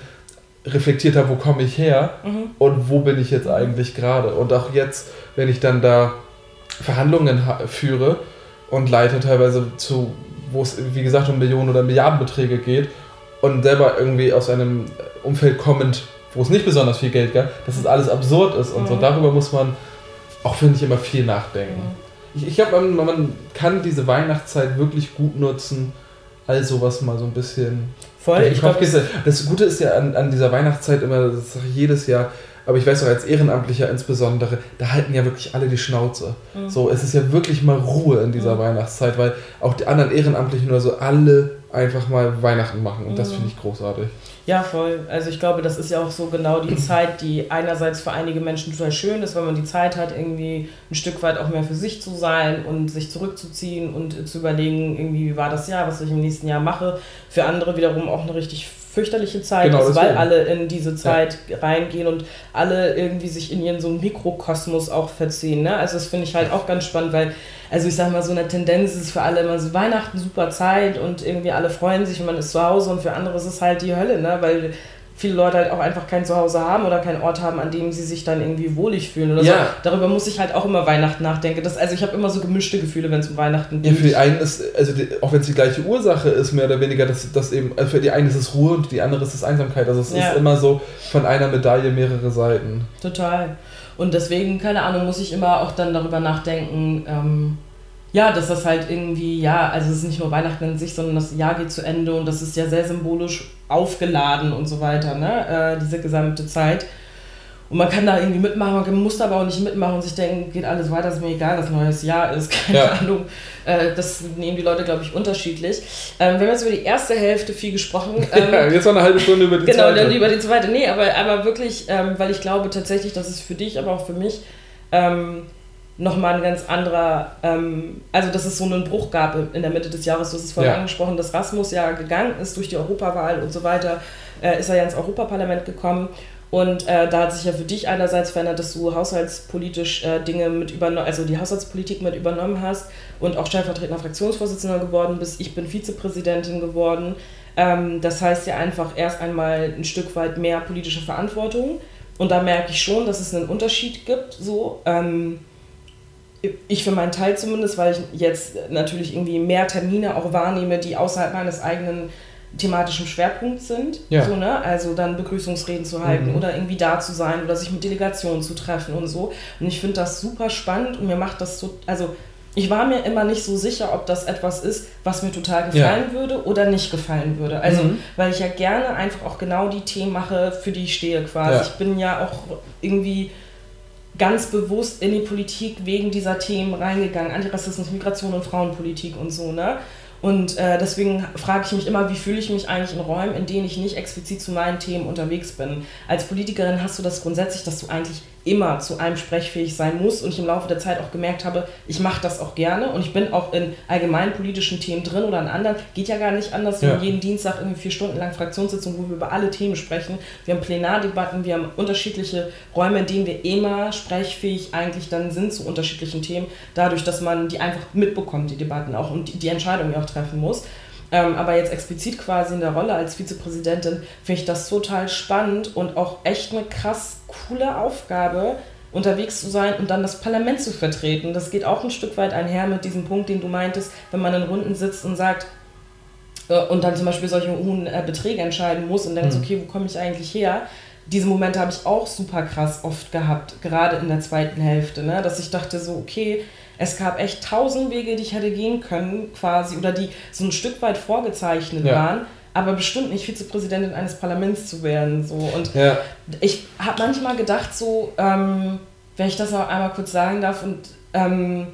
reflektiert habe, wo komme ich her mhm. und wo bin ich jetzt eigentlich gerade. Und auch jetzt, wenn ich dann da Verhandlungen führe, und leite teilweise zu, wo es wie gesagt um Millionen oder Milliardenbeträge geht und selber irgendwie aus einem Umfeld kommend, wo es nicht besonders viel Geld gab, dass es alles absurd ist und mhm. so. Darüber muss man auch, finde ich, immer viel nachdenken. Mhm. Ich, ich glaube, man, man kann diese Weihnachtszeit wirklich gut nutzen, all sowas mal so ein bisschen. Voll, ich glaub, das, das Gute ist ja an, an dieser Weihnachtszeit immer, das sage ich jedes Jahr, aber ich weiß auch als Ehrenamtlicher insbesondere, da halten ja wirklich alle die Schnauze. Mhm. So, es ist ja wirklich mal Ruhe in dieser mhm. Weihnachtszeit, weil auch die anderen Ehrenamtlichen nur so alle einfach mal Weihnachten machen und mhm. das finde ich großartig. Ja, voll. Also ich glaube, das ist ja auch so genau die Zeit, die einerseits für einige Menschen total schön ist, weil man die Zeit hat, irgendwie ein Stück weit auch mehr für sich zu sein und sich zurückzuziehen und zu überlegen, irgendwie, wie war das Jahr, was ich im nächsten Jahr mache. Für andere wiederum auch eine richtig fürchterliche Zeit genau, ist, weil alle in diese Zeit ja. reingehen und alle irgendwie sich in ihren so einen Mikrokosmos auch verziehen. Ne? Also das finde ich halt auch ganz spannend, weil, also ich sage mal, so eine Tendenz ist für alle immer so Weihnachten super Zeit und irgendwie alle freuen sich und man ist zu Hause und für andere ist es halt die Hölle, ne? weil viele Leute halt auch einfach kein Zuhause haben oder keinen Ort haben, an dem sie sich dann irgendwie wohlig fühlen oder ja. so. Darüber muss ich halt auch immer Weihnachten nachdenken. Das, also ich habe immer so gemischte Gefühle, wenn es um Weihnachten geht. Ja, für die einen ist, also die, auch wenn es die gleiche Ursache ist, mehr oder weniger, dass das eben, also für die einen ist es Ruhe und die andere ist es Einsamkeit. Also es ja. ist immer so von einer Medaille mehrere Seiten. Total. Und deswegen, keine Ahnung, muss ich immer auch dann darüber nachdenken, ähm, ja, dass das halt irgendwie, ja, also es ist nicht nur Weihnachten in sich, sondern das Jahr geht zu Ende und das ist ja sehr symbolisch aufgeladen und so weiter, ne? Äh, diese gesamte Zeit. Und man kann da irgendwie mitmachen, man muss aber auch nicht mitmachen und sich denken, geht alles weiter, ist mir egal, was neues Jahr ist, keine ja. Ahnung. Äh, das nehmen die Leute, glaube ich, unterschiedlich. Ähm, wir haben jetzt über die erste Hälfte viel gesprochen. Ähm, ja, jetzt noch eine halbe Stunde über die genau, zweite. Genau, dann über die zweite. Nee, aber, aber wirklich, ähm, weil ich glaube tatsächlich, dass es für dich, aber auch für mich ähm, nochmal ein ganz anderer, ähm, also dass es so einen Bruch gab in der Mitte des Jahres. Du hast es vorhin ja. angesprochen, dass Rasmus ja gegangen ist durch die Europawahl und so weiter, äh, ist er ja ins Europaparlament gekommen. Und äh, da hat sich ja für dich einerseits verändert, dass du haushaltspolitisch äh, Dinge mit übernommen, also die Haushaltspolitik mit übernommen hast und auch stellvertretender Fraktionsvorsitzender geworden bist. Ich bin Vizepräsidentin geworden. Ähm, das heißt ja einfach erst einmal ein Stück weit mehr politische Verantwortung. Und da merke ich schon, dass es einen Unterschied gibt. So. Ähm, ich für meinen Teil zumindest, weil ich jetzt natürlich irgendwie mehr Termine auch wahrnehme, die außerhalb meines eigenen thematischem Schwerpunkt sind. Ja. So, ne? Also dann Begrüßungsreden zu halten Mhm. oder irgendwie da zu sein oder sich mit Delegationen zu treffen und so. Und ich finde das super spannend und mir macht das so, also ich war mir immer nicht so sicher, ob das etwas ist, was mir total gefallen würde oder nicht gefallen würde. Also, Mhm. weil ich ja gerne einfach auch genau die Themen mache, für die ich stehe quasi. Ja. Ich bin ja auch irgendwie ganz bewusst in die Politik wegen dieser Themen reingegangen. Antirassismus, Migration und Frauenpolitik und so, ne? Und äh, deswegen frage ich mich immer, wie fühle ich mich eigentlich in Räumen, in denen ich nicht explizit zu meinen Themen unterwegs bin. Als Politikerin hast du das grundsätzlich, dass du eigentlich immer zu allem sprechfähig sein musst und ich im Laufe der Zeit auch gemerkt habe, ich mache das auch gerne und ich bin auch in allgemeinen politischen Themen drin oder in anderen. Geht ja gar nicht anders. Wir Ja. haben jeden Dienstag irgendwie vier Stunden lang Fraktionssitzungen, wo wir über alle Themen sprechen. Wir haben Plenardebatten, wir haben unterschiedliche Räume, in denen wir immer sprechfähig eigentlich dann sind zu unterschiedlichen Themen, dadurch, dass man die einfach mitbekommt, die Debatten auch und die, die Entscheidungen auch treffen muss. Ähm, aber jetzt explizit quasi in der Rolle als Vizepräsidentin finde ich das total spannend und auch echt eine krass coole Aufgabe, unterwegs zu sein und dann das Parlament zu vertreten. Das geht auch ein Stück weit einher mit diesem Punkt, den du meintest, wenn man in Runden sitzt und sagt, äh, und dann zum Beispiel solche hohen äh, Beträge entscheiden muss und denkt, Mhm. okay, wo komme ich eigentlich her? Diese Momente habe ich auch super krass oft gehabt, gerade in der zweiten Hälfte, ne? dass ich dachte so, okay, es gab echt tausend Wege, die ich hätte gehen können, quasi, oder die so ein Stück weit vorgezeichnet Ja. waren, aber bestimmt nicht Vizepräsidentin eines Parlaments zu werden. So. Und Ja. ich habe manchmal gedacht, so, ähm, wenn ich das noch einmal kurz sagen darf, und ähm,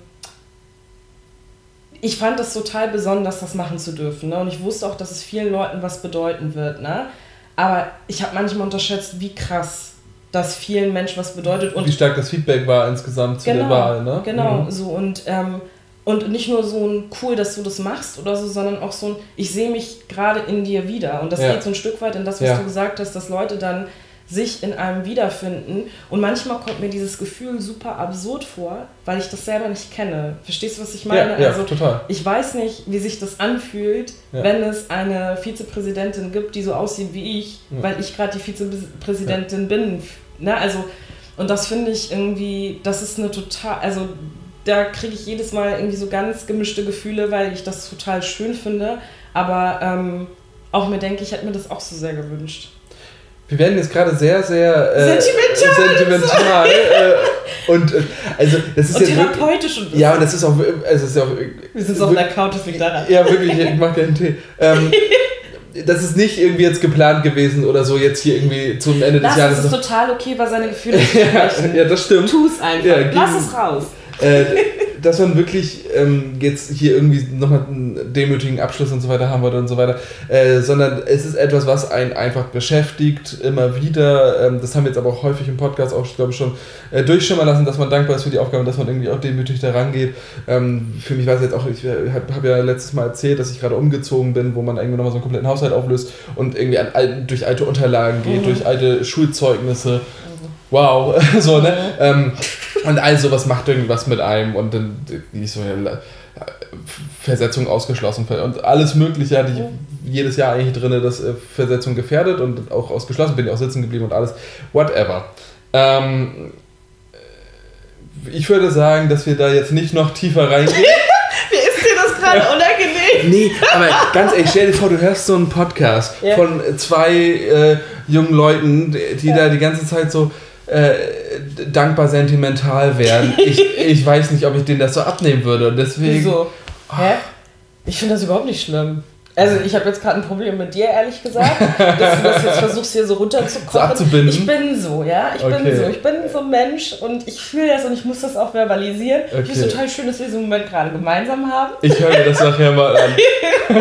ich fand es total besonders, das machen zu dürfen. Ne? Und ich wusste auch, dass es vielen Leuten was bedeuten wird. Ne? Aber ich habe manchmal unterschätzt, wie krass das vielen Menschen was bedeutet. Und Wie stark das Feedback war insgesamt zu der Wahl, ne? Genau, Mhm. so und, ähm, und nicht nur so ein cool, dass du das machst oder so, sondern auch so ein, ich sehe mich gerade in dir wieder. Und das Ja. geht so ein Stück weit in das, was Ja. du gesagt hast, dass Leute dann sich in einem wiederfinden. Und manchmal kommt mir dieses Gefühl super absurd vor, weil ich das selber nicht kenne. Verstehst du, was ich meine? Ja, ja, also, total. ich weiß nicht, wie sich das anfühlt, Ja. wenn es eine Vizepräsidentin gibt, die so aussieht wie ich, Ja. weil ich gerade die Vizepräsidentin bin. Ne? Also, und das finde ich irgendwie, das ist eine total, also da kriege ich jedes Mal irgendwie so ganz gemischte Gefühle, weil ich das total schön finde, aber ähm, auch mir denke, ich hätte mir das auch so sehr gewünscht. Wir werden jetzt gerade sehr, sehr äh, Sentimental. sentimental äh, und äh, also das ist Und jetzt wirklich, therapeutisch und ja und das ist auch, also ist auch wir sind so auf der Couch, deswegen daran. Ja, wirklich, ich mach gerne einen Tee. Ähm, das ist nicht irgendwie jetzt geplant gewesen oder so, jetzt hier irgendwie zum Ende des Lass Jahres. es ist total okay, über seine Gefühle zu ja, sprechen. ja, das stimmt. Tu es einfach. Ja, Lass es raus. Äh, dass man wirklich ähm, jetzt hier irgendwie nochmal einen demütigen Abschluss und so weiter haben wollte und so weiter, äh, sondern es ist etwas, was einen einfach beschäftigt, immer wieder. Ähm, das haben wir jetzt aber auch häufig im Podcast auch, glaube ich, schon äh, durchschimmern lassen, dass man dankbar ist für die Aufgabe und dass man irgendwie auch demütig da rangeht. Ähm, für mich war es jetzt auch, ich habe hab ja letztes Mal erzählt, dass ich gerade umgezogen bin, wo man irgendwie nochmal so einen kompletten Haushalt auflöst und irgendwie an, alten- durch alte Unterlagen geht, Mhm. durch alte Schulzeugnisse. Wow, so, ne? Ähm, und all sowas macht irgendwas mit einem und dann ich so ja, Versetzung ausgeschlossen und alles Mögliche hatte ich jedes Jahr eigentlich drin, dass äh, Versetzung gefährdet und auch ausgeschlossen, bin ich auch sitzen geblieben und alles, whatever. Ähm, ich würde sagen, dass wir da jetzt nicht noch tiefer reingehen. Wie ist dir das gerade unangenehm? Nee, aber ganz ehrlich, stell dir vor, du hörst so einen Podcast Ja. von zwei äh, jungen Leuten, die die da die ganze Zeit so äh, dankbar sentimental werden. Ich, ich weiß nicht, ob ich denen das so abnehmen würde. Und deswegen. Wieso? Hä? Ich finde das überhaupt nicht schlimm. Also ich habe jetzt gerade ein Problem mit dir, ehrlich gesagt, dass du das jetzt versuchst hier so runterzukommen. So abzubinden? Ich bin so, ja. Ich Okay. bin so. Ich bin so ein Mensch und ich fühle das und ich muss das auch verbalisieren. Ich finde es Okay. total schön, dass wir diesen Moment gerade gemeinsam haben. Ich höre mir das nachher mal an.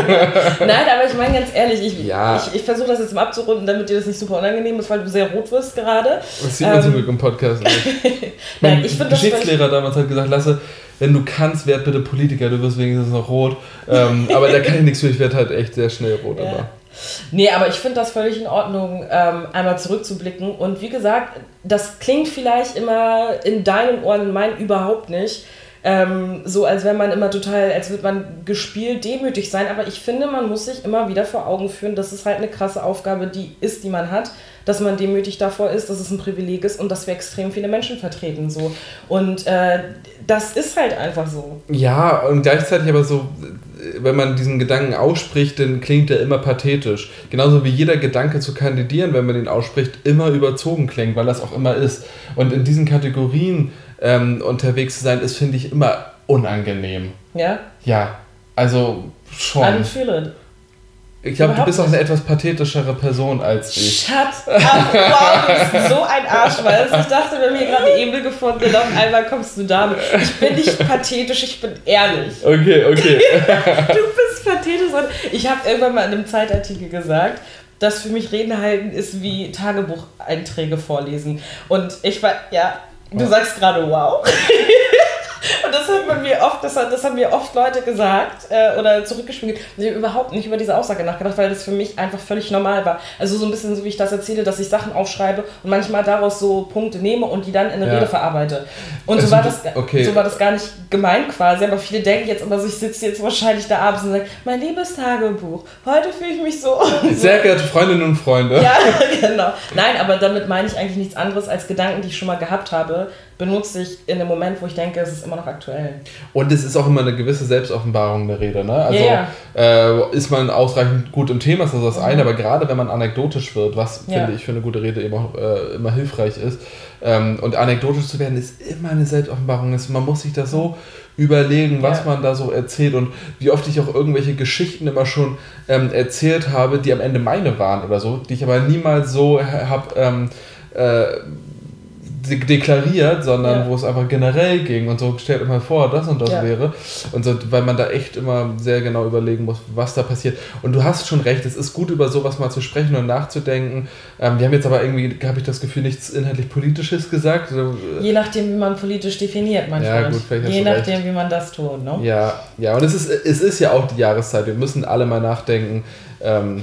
Nein, aber ich meine ganz ehrlich, ich, Ja. ich, ich versuche das jetzt mal abzurunden, damit dir das nicht super unangenehm ist, weil du sehr rot wirst gerade. Das sieht man zum Ähm, Glück im Podcast nicht. Nein, Mein ich Geschichtslehrer damals hat gesagt, Lasse, wenn du kannst, werd bitte Politiker, du wirst wenigstens noch rot. Ähm, aber da kann ich nichts für, ich werde halt echt sehr schnell rot. Ja. Aber. Nee, aber ich finde das völlig in Ordnung, ähm, einmal zurückzublicken. Und wie gesagt, das klingt vielleicht immer in deinen Ohren, in meinen überhaupt nicht. Ähm, so als wenn man immer total, als würde man gespielt demütig sein. Aber ich finde, man muss sich immer wieder vor Augen führen, dass es halt eine krasse Aufgabe die ist, die man hat, dass man demütig davor ist, dass es ein Privileg ist und dass wir extrem viele Menschen vertreten. So. Und äh, das ist halt einfach so. Ja, und gleichzeitig aber so, wenn man diesen Gedanken ausspricht, dann klingt er immer pathetisch. Genauso wie jeder Gedanke zu kandidieren, wenn man ihn ausspricht, immer überzogen klingt, weil das auch immer ist. Und in diesen Kategorien ähm, unterwegs zu sein, ist, finde ich, immer unangenehm. Ja? Ja, also schon. I don't feel it. Ich glaube, du bist auch eine etwas pathetischere Person als ich. Shut up! Wow, du bist so ein Arschweiß. Ich dachte, wir haben hier gerade Emil gefunden und auf einmal kommst du damit. Ich bin nicht pathetisch, ich bin ehrlich. Okay, okay. Du bist pathetisch. Und ich habe irgendwann mal in einem Zeitartikel gesagt, dass für mich Reden halten ist wie Tagebucheinträge vorlesen. Und ich war, ja, du sagst gerade wow. Und das hat man mir oft, das, hat, das haben mir oft Leute gesagt äh, oder zurückgespiegelt. Und ich habe überhaupt nicht über diese Aussage nachgedacht, weil das für mich einfach völlig normal war. Also so ein bisschen so, wie ich das erzähle, dass ich Sachen aufschreibe und manchmal daraus so Punkte nehme und die dann in eine Ja. Rede verarbeite. Und Also so war, du- das, okay. so war das gar nicht gemeint quasi, aber viele denken jetzt immer so, ich sitze jetzt wahrscheinlich da abends und sage, mein liebes Tagebuch, heute fühle ich mich so. Sehr geehrte Freundinnen und Freunde. Ja, genau. Nein, aber damit meine ich eigentlich nichts anderes als Gedanken, die ich schon mal gehabt habe, benutze ich in dem Moment, wo ich denke, es ist immer noch aktuell. Und es ist auch immer eine gewisse Selbstoffenbarung der Rede. Ne? Also Ja, Äh, ist man ausreichend gut im Thema, ist das das eine, aber gerade wenn man anekdotisch wird, was Ja. finde ich für eine gute Rede eben auch äh, immer hilfreich ist, ähm, und anekdotisch zu werden, ist immer eine Selbstoffenbarung. Ist, man muss sich das so überlegen, was Ja. man da so erzählt und wie oft ich auch irgendwelche Geschichten immer schon ähm, erzählt habe, die am Ende meine waren oder so, die ich aber niemals so habe ähm, äh, de deklariert, sondern Ja. wo es einfach generell ging und so stellt immer vor, das und das Ja. wäre. Und so, weil man da echt immer sehr genau überlegen muss, was da passiert. Und du hast schon recht, es ist gut, über sowas mal zu sprechen und nachzudenken. Ähm, wir haben jetzt aber irgendwie, habe ich das Gefühl, nichts inhaltlich Politisches gesagt. Also, Je nachdem, wie man politisch definiert, mein Ja, gut, vielleicht hast Je du recht. nachdem, wie man das tut. Ne? ja, ja, und es ist, es ist ja auch die Jahreszeit. Wir müssen alle mal nachdenken, ähm,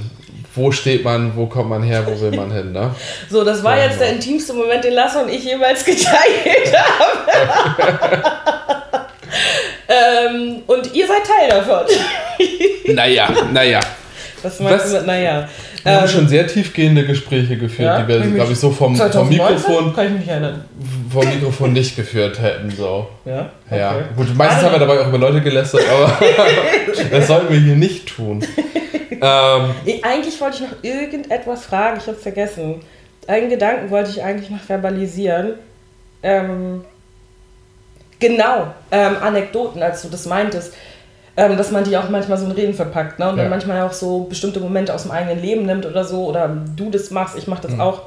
wo steht man, wo kommt man her, wo will man hin. Ne? So, das war Ja, jetzt der genau. intimste Moment, den Lasse und ich jemals geteilt haben. ähm, und ihr seid Teil davon. Naja, naja. Was meinst Was? du mit, naja. Wir haben Ähm, schon sehr tiefgehende Gespräche geführt, Ja, die wir, glaube ich, so vom, vom 2019? Mikrofon, Kann ich mich erinnern. vom Mikrofon nicht geführt hätten. So. Ja, Ja, okay. gut, meistens Warte haben wir dabei auch über Leute gelästert, aber das sollten wir hier nicht tun. Ähm, Ich- Eigentlich wollte ich noch irgendetwas fragen, ich habe es vergessen. Einen Gedanken wollte ich eigentlich noch verbalisieren. Ähm, genau, ähm, Anekdoten, als du das meintest, ähm, dass man die auch manchmal so in Reden verpackt ne? und dann Ja. manchmal auch so bestimmte Momente aus dem eigenen Leben nimmt oder so oder du das machst, ich mache das Mhm. auch.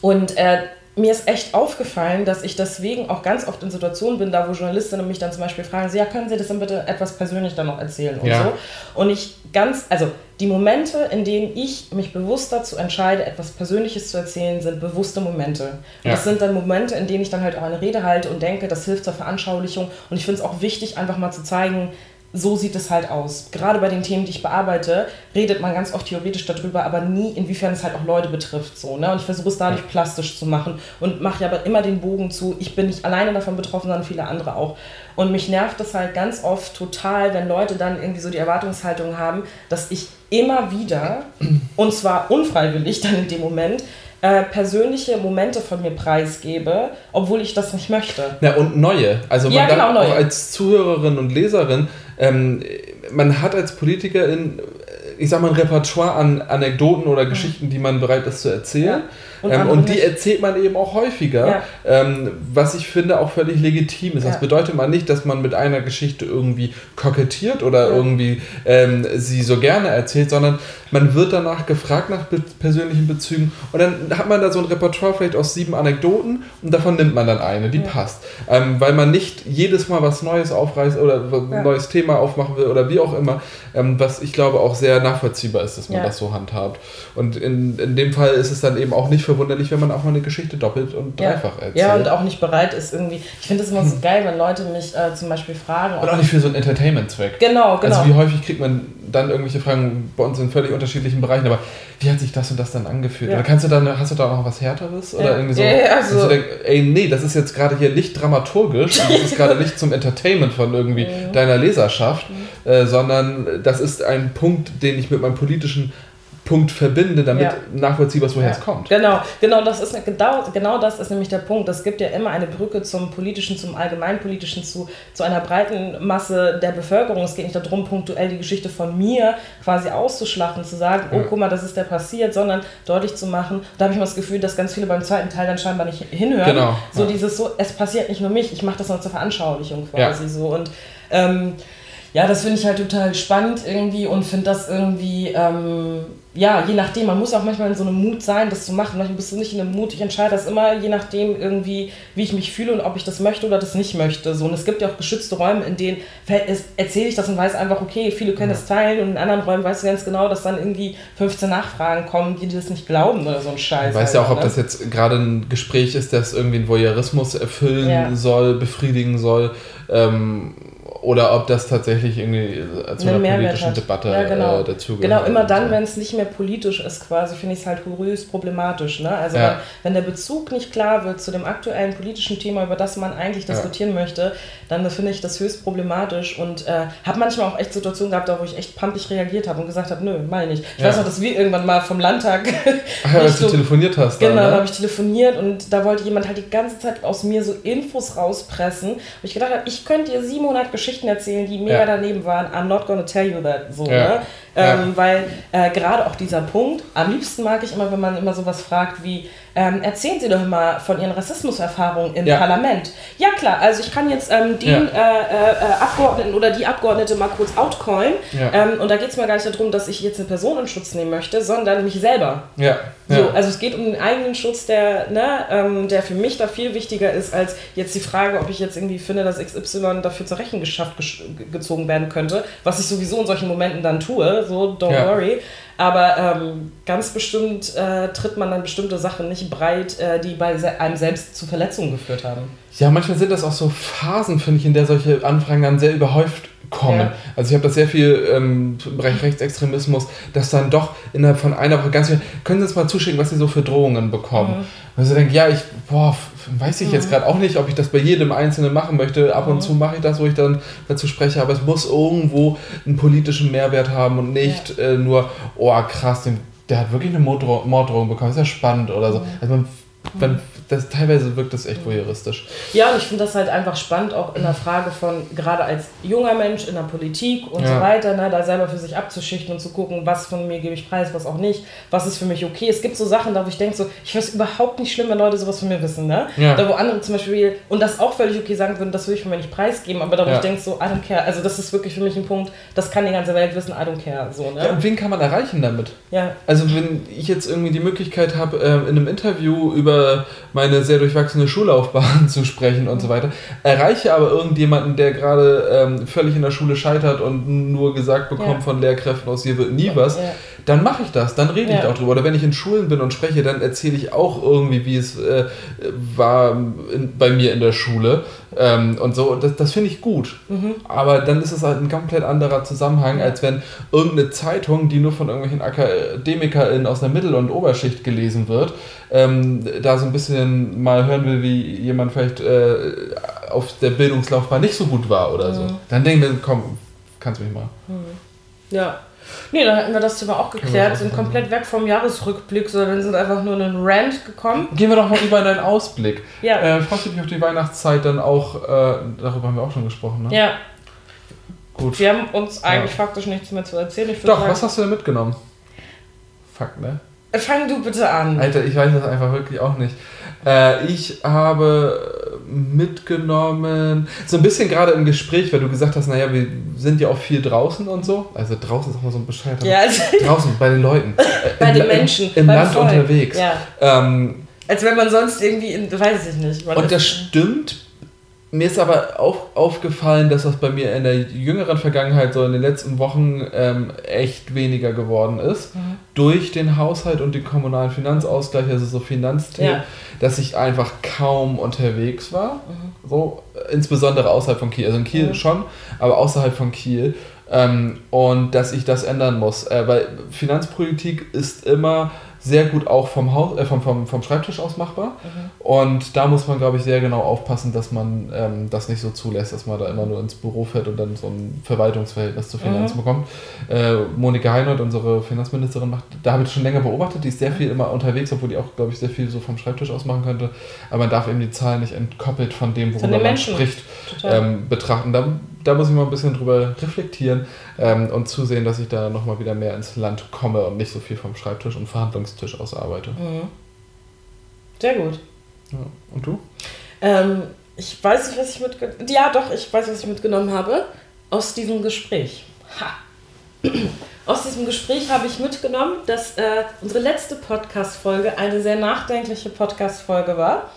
Und äh, mir ist echt aufgefallen, dass ich deswegen auch ganz oft in Situationen bin, da wo Journalistinnen mich dann zum Beispiel fragen, so, ja, können Sie das dann bitte etwas persönlich dann noch erzählen und Ja. so. Und ich ganz, also die Momente, in denen ich mich bewusst dazu entscheide, etwas Persönliches zu erzählen, sind bewusste Momente. Und Ja. das sind dann Momente, in denen ich dann halt auch eine Rede halte und denke, das hilft zur Veranschaulichung. Und ich finde es auch wichtig, einfach mal zu zeigen, so sieht es halt aus. Gerade bei den Themen, die ich bearbeite, redet man ganz oft theoretisch darüber, aber nie, inwiefern es halt auch Leute betrifft. So, ne? Und ich versuche es dadurch plastisch zu machen und mache ja aber immer den Bogen zu, ich bin nicht alleine davon betroffen, sondern viele andere auch. Und mich nervt es halt ganz oft total, wenn Leute dann irgendwie so die Erwartungshaltung haben, dass ich immer wieder, und zwar unfreiwillig dann in dem Moment, äh, persönliche Momente von mir preisgebe, obwohl ich das nicht möchte. na, und neue. Also man Ja, genau, neue. auch als Zuhörerin und Leserin, ähm, man hat als Politikerin, ich sag mal, ein Repertoire an Anekdoten oder Geschichten, die man bereit ist zu erzählen. Mhm. Und ähm, und die nicht. erzählt man eben auch häufiger, Ja. ähm, was ich finde auch völlig legitim ist. Das Ja. bedeutet mal nicht, dass man mit einer Geschichte irgendwie kokettiert oder Ja. irgendwie ähm, sie so gerne erzählt, sondern man wird danach gefragt nach be persönlichen Bezügen und dann hat man da so ein Repertoire vielleicht aus sieben Anekdoten und davon nimmt man dann eine, die passt. Ähm, weil man nicht jedes Mal was Neues aufreißt oder ein neues Thema aufmachen will oder wie auch immer, ähm, was ich glaube auch sehr nachvollziehbar ist, dass man das so handhabt. Und in, in dem Fall ist es dann eben auch nicht verwunderlich, wenn man auch mal eine Geschichte doppelt und dreifach erzählt. Ja, und auch nicht bereit ist irgendwie. Ich finde es immer so geil, wenn Leute mich äh, zum Beispiel fragen. Und auch nicht für so einen Entertainment-Zweck. Genau, genau. Also wie häufig kriegt man dann irgendwelche Fragen bei uns in völlig unterschiedlichen Bereichen, aber wie hat sich das und das dann angefühlt? Ja. Oder kannst du dann, hast du da noch was Härteres? Oder Ja. irgendwie so, Ja, ja, also- du denkst, ey, nee, das ist jetzt gerade hier nicht dramaturgisch, das ist gerade nicht zum Entertainment von irgendwie deiner Leserschaft, äh, sondern das ist ein Punkt, den ich mit meinem politischen Punkt verbinde, damit Ja. nachvollziehbar ist, woher Ja. es kommt. Genau, genau das ist genau, genau das ist nämlich der Punkt. Es gibt ja immer eine Brücke zum politischen, zum allgemeinpolitischen, zu, zu einer breiten Masse der Bevölkerung. Es geht nicht darum, punktuell die Geschichte von mir quasi auszuschlachten, zu sagen, oh Ja. guck mal, das ist der passiert, sondern deutlich zu machen. Da habe ich mal das Gefühl, dass ganz viele beim zweiten Teil dann scheinbar nicht hinhören. Genau, So dieses so, es passiert nicht nur mich, ich mache das noch zur Veranschaulichung quasi so und ähm, ja, das finde ich halt total spannend irgendwie und finde das irgendwie, ähm, ja, je nachdem, man muss auch manchmal in so einem Mut sein, das zu machen. Manchmal bist du nicht in einem Mut, ich entscheide das immer, je nachdem irgendwie, wie ich mich fühle und ob ich das möchte oder das nicht möchte. So, und es gibt ja auch geschützte Räume, in denen erzähle ich das und weiß einfach, okay, viele können das teilen und in anderen Räumen weißt du ganz genau, dass dann irgendwie 15 Nachfragen kommen, die dir das nicht glauben oder so ein Scheiß. Ich weiß ja auch, ob Alter, das jetzt gerade ein Gespräch ist, das irgendwie einen Voyeurismus erfüllen Ja. soll, befriedigen soll, ähm, oder ob das tatsächlich irgendwie äh, zu einen einer politischen hat. Debatte ja, genau. äh, dazugehört. Genau, immer dann, so. wenn es nicht mehr politisch ist, quasi, finde ich es halt höchst problematisch. Ne? Also, Ja. wenn, wenn der Bezug nicht klar wird zu dem aktuellen politischen Thema, über das man eigentlich Ja. diskutieren möchte, dann finde ich das höchst problematisch und äh, habe manchmal auch echt Situationen gehabt, da wo ich echt pampig reagiert habe und gesagt habe: Nö, mal nicht. Ich Ja. weiß noch, dass wir irgendwann mal vom Landtag. Ach ja, als du telefoniert hast. Genau, dann, da ne? habe ich telefoniert und da wollte jemand halt die ganze Zeit aus mir so Infos rauspressen. Und ich gedacht habe, ich könnte dir 700 Geschichten erzählen, die mega Ja. daneben waren. I'm not gonna tell you that. So, Ja. Ne? Ja. Ähm, weil äh, gerade auch dieser Punkt, am liebsten mag ich immer, wenn man immer sowas fragt wie, ähm, erzählen Sie doch mal von Ihren Rassismuserfahrungen im Ja. Parlament. Ja klar, also ich kann jetzt ähm, den Ja. äh, äh, äh, Abgeordneten oder die Abgeordnete mal kurz outcallen. Ähm, und da geht es mir gar nicht darum, dass ich jetzt eine Person in Schutz nehmen möchte, sondern mich selber. Ja, So, also es geht um den eigenen Schutz, der, ne, ähm, der für mich da viel wichtiger ist, als jetzt die Frage, ob ich jetzt irgendwie finde, dass XY dafür zur Rechenschaft gezogen werden könnte, was ich sowieso in solchen Momenten dann tue, so don't Ja. worry. Aber ähm, ganz bestimmt äh, tritt man dann bestimmte Sachen nicht breit, äh, die bei se einem selbst zu Verletzungen geführt haben. Ja, manchmal sind das auch so Phasen, finde ich, in der solche Anfragen dann sehr überhäuft kommen. Ja. Also ich habe das sehr viel ähm, im Bereich Rechtsextremismus, dass dann doch innerhalb von einer Woche ganz viel, können Sie uns mal zuschicken, was Sie so für Drohungen bekommen? Mhm. Und so denke ja, ich, boah, weiß ich jetzt gerade auch nicht, ob ich das bei jedem Einzelnen machen möchte. Ab und Mhm. zu mache ich das, wo ich dann dazu spreche, aber es muss irgendwo einen politischen Mehrwert haben und nicht äh, nur, oh krass, den, der hat wirklich eine Morddro Morddrohung bekommen, ist ja spannend oder so. Also man, man, das, teilweise wirkt das echt voyeuristisch. Ja, und ich finde das halt einfach spannend, auch in der Frage von, gerade als junger Mensch in der Politik und Ja. so weiter, ne, da selber für sich abzuschichten und zu gucken, was von mir gebe ich preis, was auch nicht, was ist für mich okay. Es gibt so Sachen, da wo ich denke, so, ich finde es überhaupt nicht schlimm, wenn Leute sowas von mir wissen. Ne? Ja. Da wo andere zum Beispiel, und das auch völlig okay sagen würden, das will ich von mir nicht preisgeben, aber da wo Ja. ich denke, so, I don't care. Also das ist wirklich für mich ein Punkt, das kann die ganze Welt wissen, I don't care. So, Ja, ne? und wen kann man erreichen damit? Ja. Also wenn ich jetzt irgendwie die Möglichkeit habe, ähm, in einem Interview über meine sehr durchwachsene Schullaufbahn zu sprechen und so weiter, erreiche aber irgendjemanden, der gerade ähm, völlig in der Schule scheitert und nur gesagt bekommt Ja. von Lehrkräften aus hier wird nie was, Ja. Dann mache ich das, dann rede ich Ja. auch drüber. Oder wenn ich in Schulen bin und spreche, dann erzähle ich auch irgendwie, wie es äh, war in, bei mir in der Schule. Ähm, und so, das, das finde ich gut. Mhm. Aber dann ist es halt ein komplett anderer Zusammenhang, als wenn irgendeine Zeitung, die nur von irgendwelchen AkademikerInnen aus der Mittel- und Oberschicht gelesen wird, ähm, da so ein bisschen mal hören will, wie jemand vielleicht äh, auf der Bildungslaufbahn nicht so gut war oder so. Mhm. Dann denken wir, komm, kannst du mich mal. Ja. Nee, dann hätten wir das Thema auch geklärt, sind komplett weg vom Jahresrückblick, sondern sind einfach nur in einen Rant gekommen. Gehen wir doch mal über in deinen Ausblick. Ja. Äh, freust du dich auf die Weihnachtszeit dann auch, äh, darüber haben wir auch schon gesprochen, ne? Ja, Gut. wir haben uns eigentlich Ja. faktisch nichts mehr zu erzählen. Doch, sagen, was hast du denn mitgenommen? Fuck, ne? Fang du bitte an. Alter, ich weiß das einfach wirklich auch nicht. Äh, ich habe mitgenommen, so ein bisschen gerade im Gespräch, weil du gesagt hast, naja, wir sind ja auch viel draußen und so. Also draußen ist auch mal so ein Bescheid. ja, also, Draußen, bei den Leuten. Äh, bei im, den Menschen. Im, im Land Volk. unterwegs. Ja, Ähm, als wenn man sonst irgendwie, in, weiß ich nicht. Und das stimmt. Mir ist aber auch aufgefallen, dass das bei mir in der jüngeren Vergangenheit, so in den letzten Wochen, ähm, echt weniger geworden ist. Mhm. Durch den Haushalt und den kommunalen Finanzausgleich, also so Finanzthemen, Ja. dass ich einfach kaum unterwegs war. So, äh, insbesondere außerhalb von Kiel. Also in Kiel Mhm. schon, aber außerhalb von Kiel. Ähm, und dass ich das ändern muss. Äh, weil Finanzpolitik ist immer sehr gut auch vom, Haus, äh, vom, vom, vom Schreibtisch aus machbar. Mhm. Und da muss man, glaube ich, sehr genau aufpassen, dass man ähm, das nicht so zulässt, dass man da immer nur ins Büro fährt und dann so ein Verwaltungsverhältnis zu Finanzen Mhm. bekommt. Äh, Monika Heinold, unsere Finanzministerin, macht, da habe ich schon länger beobachtet, die ist sehr viel immer unterwegs, obwohl die auch, glaube ich, sehr viel so vom Schreibtisch aus machen könnte. Aber man darf eben die Zahlen nicht entkoppelt von dem, worüber man Menschen. spricht, ähm, betrachten. Da, da muss ich mal ein bisschen drüber reflektieren ähm, und zusehen, dass ich da nochmal wieder mehr ins Land komme und nicht so viel vom Schreibtisch und Verhandlungstisch aus arbeite. Mhm. Sehr gut. Ja. Und du? Ähm, ich weiß nicht, was ich mitgenommen Ja, doch, ich weiß, was ich mitgenommen habe aus diesem Gespräch. Ha. Aus diesem Gespräch habe ich mitgenommen, dass äh, unsere letzte Podcast-Folge eine sehr nachdenkliche Podcast-Folge war.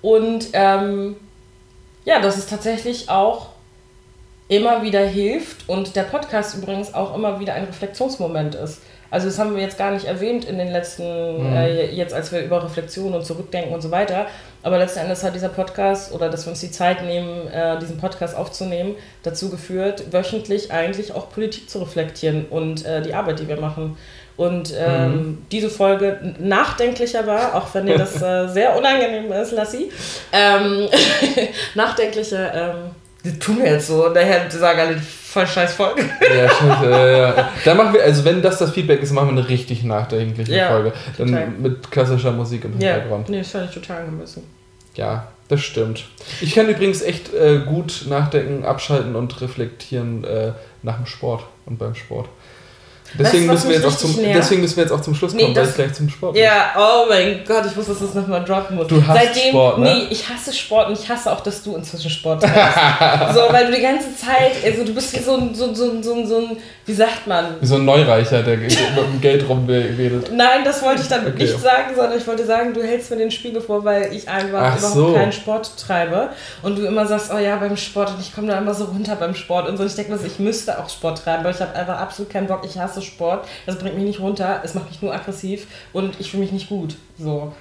Und ähm, ja, dass es tatsächlich auch immer wieder hilft und der Podcast übrigens auch immer wieder ein Reflexionsmoment ist. Also das haben wir jetzt gar nicht erwähnt in den letzten, äh, jetzt als wir über Reflexion und Zurückdenken und so weiter. Aber letzten Endes hat dieser Podcast oder dass wir uns die Zeit nehmen, äh, diesen Podcast aufzunehmen, dazu geführt, wöchentlich eigentlich auch Politik zu reflektieren und äh, die Arbeit, die wir machen. Und ähm, diese Folge nachdenklicher war, auch wenn dir das äh, sehr unangenehm ist, Lassi. Ähm, nachdenklicher, ähm, das tun wir jetzt so, daher sagen alle, voll scheiß Folge. Ja, scheiße. ja, ja. Da machen wir, also wenn das das Feedback ist, machen wir eine richtig nachdenkliche Ja, Folge. Dann total. mit klassischer Musik im Ja, Hintergrund. nee, das fand ich total angemessen. Ja, das stimmt. Ich kann übrigens echt äh, gut nachdenken, abschalten und reflektieren äh, nach dem Sport und beim Sport. Deswegen, Weißt müssen wir jetzt auch zum, nervt? deswegen müssen wir jetzt auch zum Schluss Nee, kommen, weil das- ich gleich zum Sport. Ja, oh mein Gott, ich wusste, dass das nochmal droppen muss. Du hasst Seitdem, Sport, ne? Nee, ich hasse Sport und ich hasse auch, dass du inzwischen Sport treibst. so, weil du die ganze Zeit, also du bist wie so ein, so, so, so, so ein, wie sagt man? Wie so ein Neureicher, der mit dem Geld rumredet. Nein, das wollte ich damit Okay. nicht sagen, sondern ich wollte sagen, du hältst mir den Spiegel vor, weil ich einfach Ach überhaupt so. keinen Sport treibe. Und du immer sagst, oh ja, beim Sport und ich komme da immer so runter beim Sport und so. Und ich denke mir, so, ich müsste auch Sport treiben, aber ich habe einfach absolut keinen Bock. Ich hasse Sport. Das bringt mich nicht runter, es macht mich nur aggressiv und ich fühle mich nicht gut. So.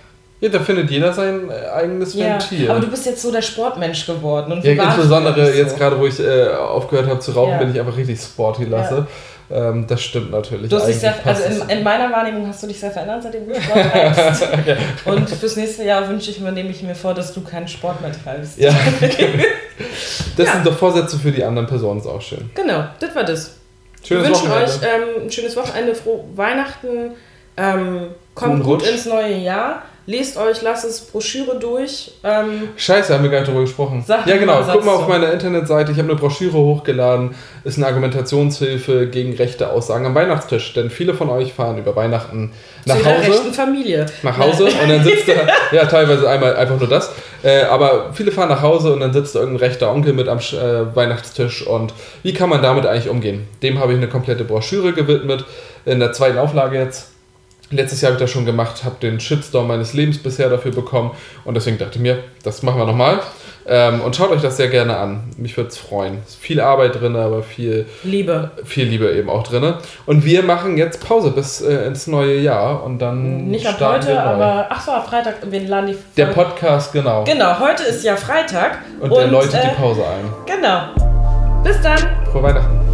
Ja, da findet jeder sein äh, eigenes Ja, Ventil. aber du bist jetzt so der Sportmensch geworden. Und Ja, insbesondere nicht jetzt so. gerade, wo ich äh, aufgehört habe zu rauchen, Ja. bin ich einfach richtig sporty lasse. Ähm, das stimmt natürlich. Du hast dich sehr, also in, in meiner Wahrnehmung hast du dich sehr verändert, seitdem du Sport treibst. Und fürs nächste Jahr wünsche ich mir, nehme ich mir vor, dass du keinen Sport mehr treibst. ja. das Ja. sind doch Vorsätze für die anderen Personen, ist auch schön. Genau, das war das. Schönes Wir wünschen Wochenende. euch ähm, ein schönes Wochenende, frohe Weihnachten. Ähm, kommt Guten gut Rutsch. ins neue Jahr. Lest euch, lasst es Broschüre durch. Ähm, Scheiße, haben wir gar nicht darüber gesprochen. Sag ja, genau. Guck mal auf meiner Internetseite. Ich habe eine Broschüre hochgeladen. Ist eine Argumentationshilfe gegen rechte Aussagen am Weihnachtstisch. Denn viele von euch fahren über Weihnachten nach zu der Hause. rechten Familie. nach Hause und dann sitzt da, ja, teilweise einmal einfach nur das, äh, aber viele fahren nach Hause und dann sitzt da irgendein rechter Onkel mit am äh, Weihnachtstisch und wie kann man damit eigentlich umgehen? Dem habe ich eine komplette Broschüre gewidmet, in der zweiten Auflage jetzt. Letztes Jahr habe ich das schon gemacht, habe den Shitstorm meines Lebens bisher dafür bekommen und deswegen dachte ich mir, das machen wir nochmal. Ähm, und schaut euch das sehr gerne an. Mich würde es freuen. Ist viel Arbeit drin, aber viel, Liebe. viel Liebe eben auch drin. Und wir machen jetzt Pause bis äh, ins neue Jahr und dann. Nicht ab heute, aber ach so, ab Freitag. Wir laden die Der Folge- Podcast, genau. Genau, heute ist ja Freitag. Und der läutet äh, die Pause ein. Genau. Bis dann. Frohe Weihnachten.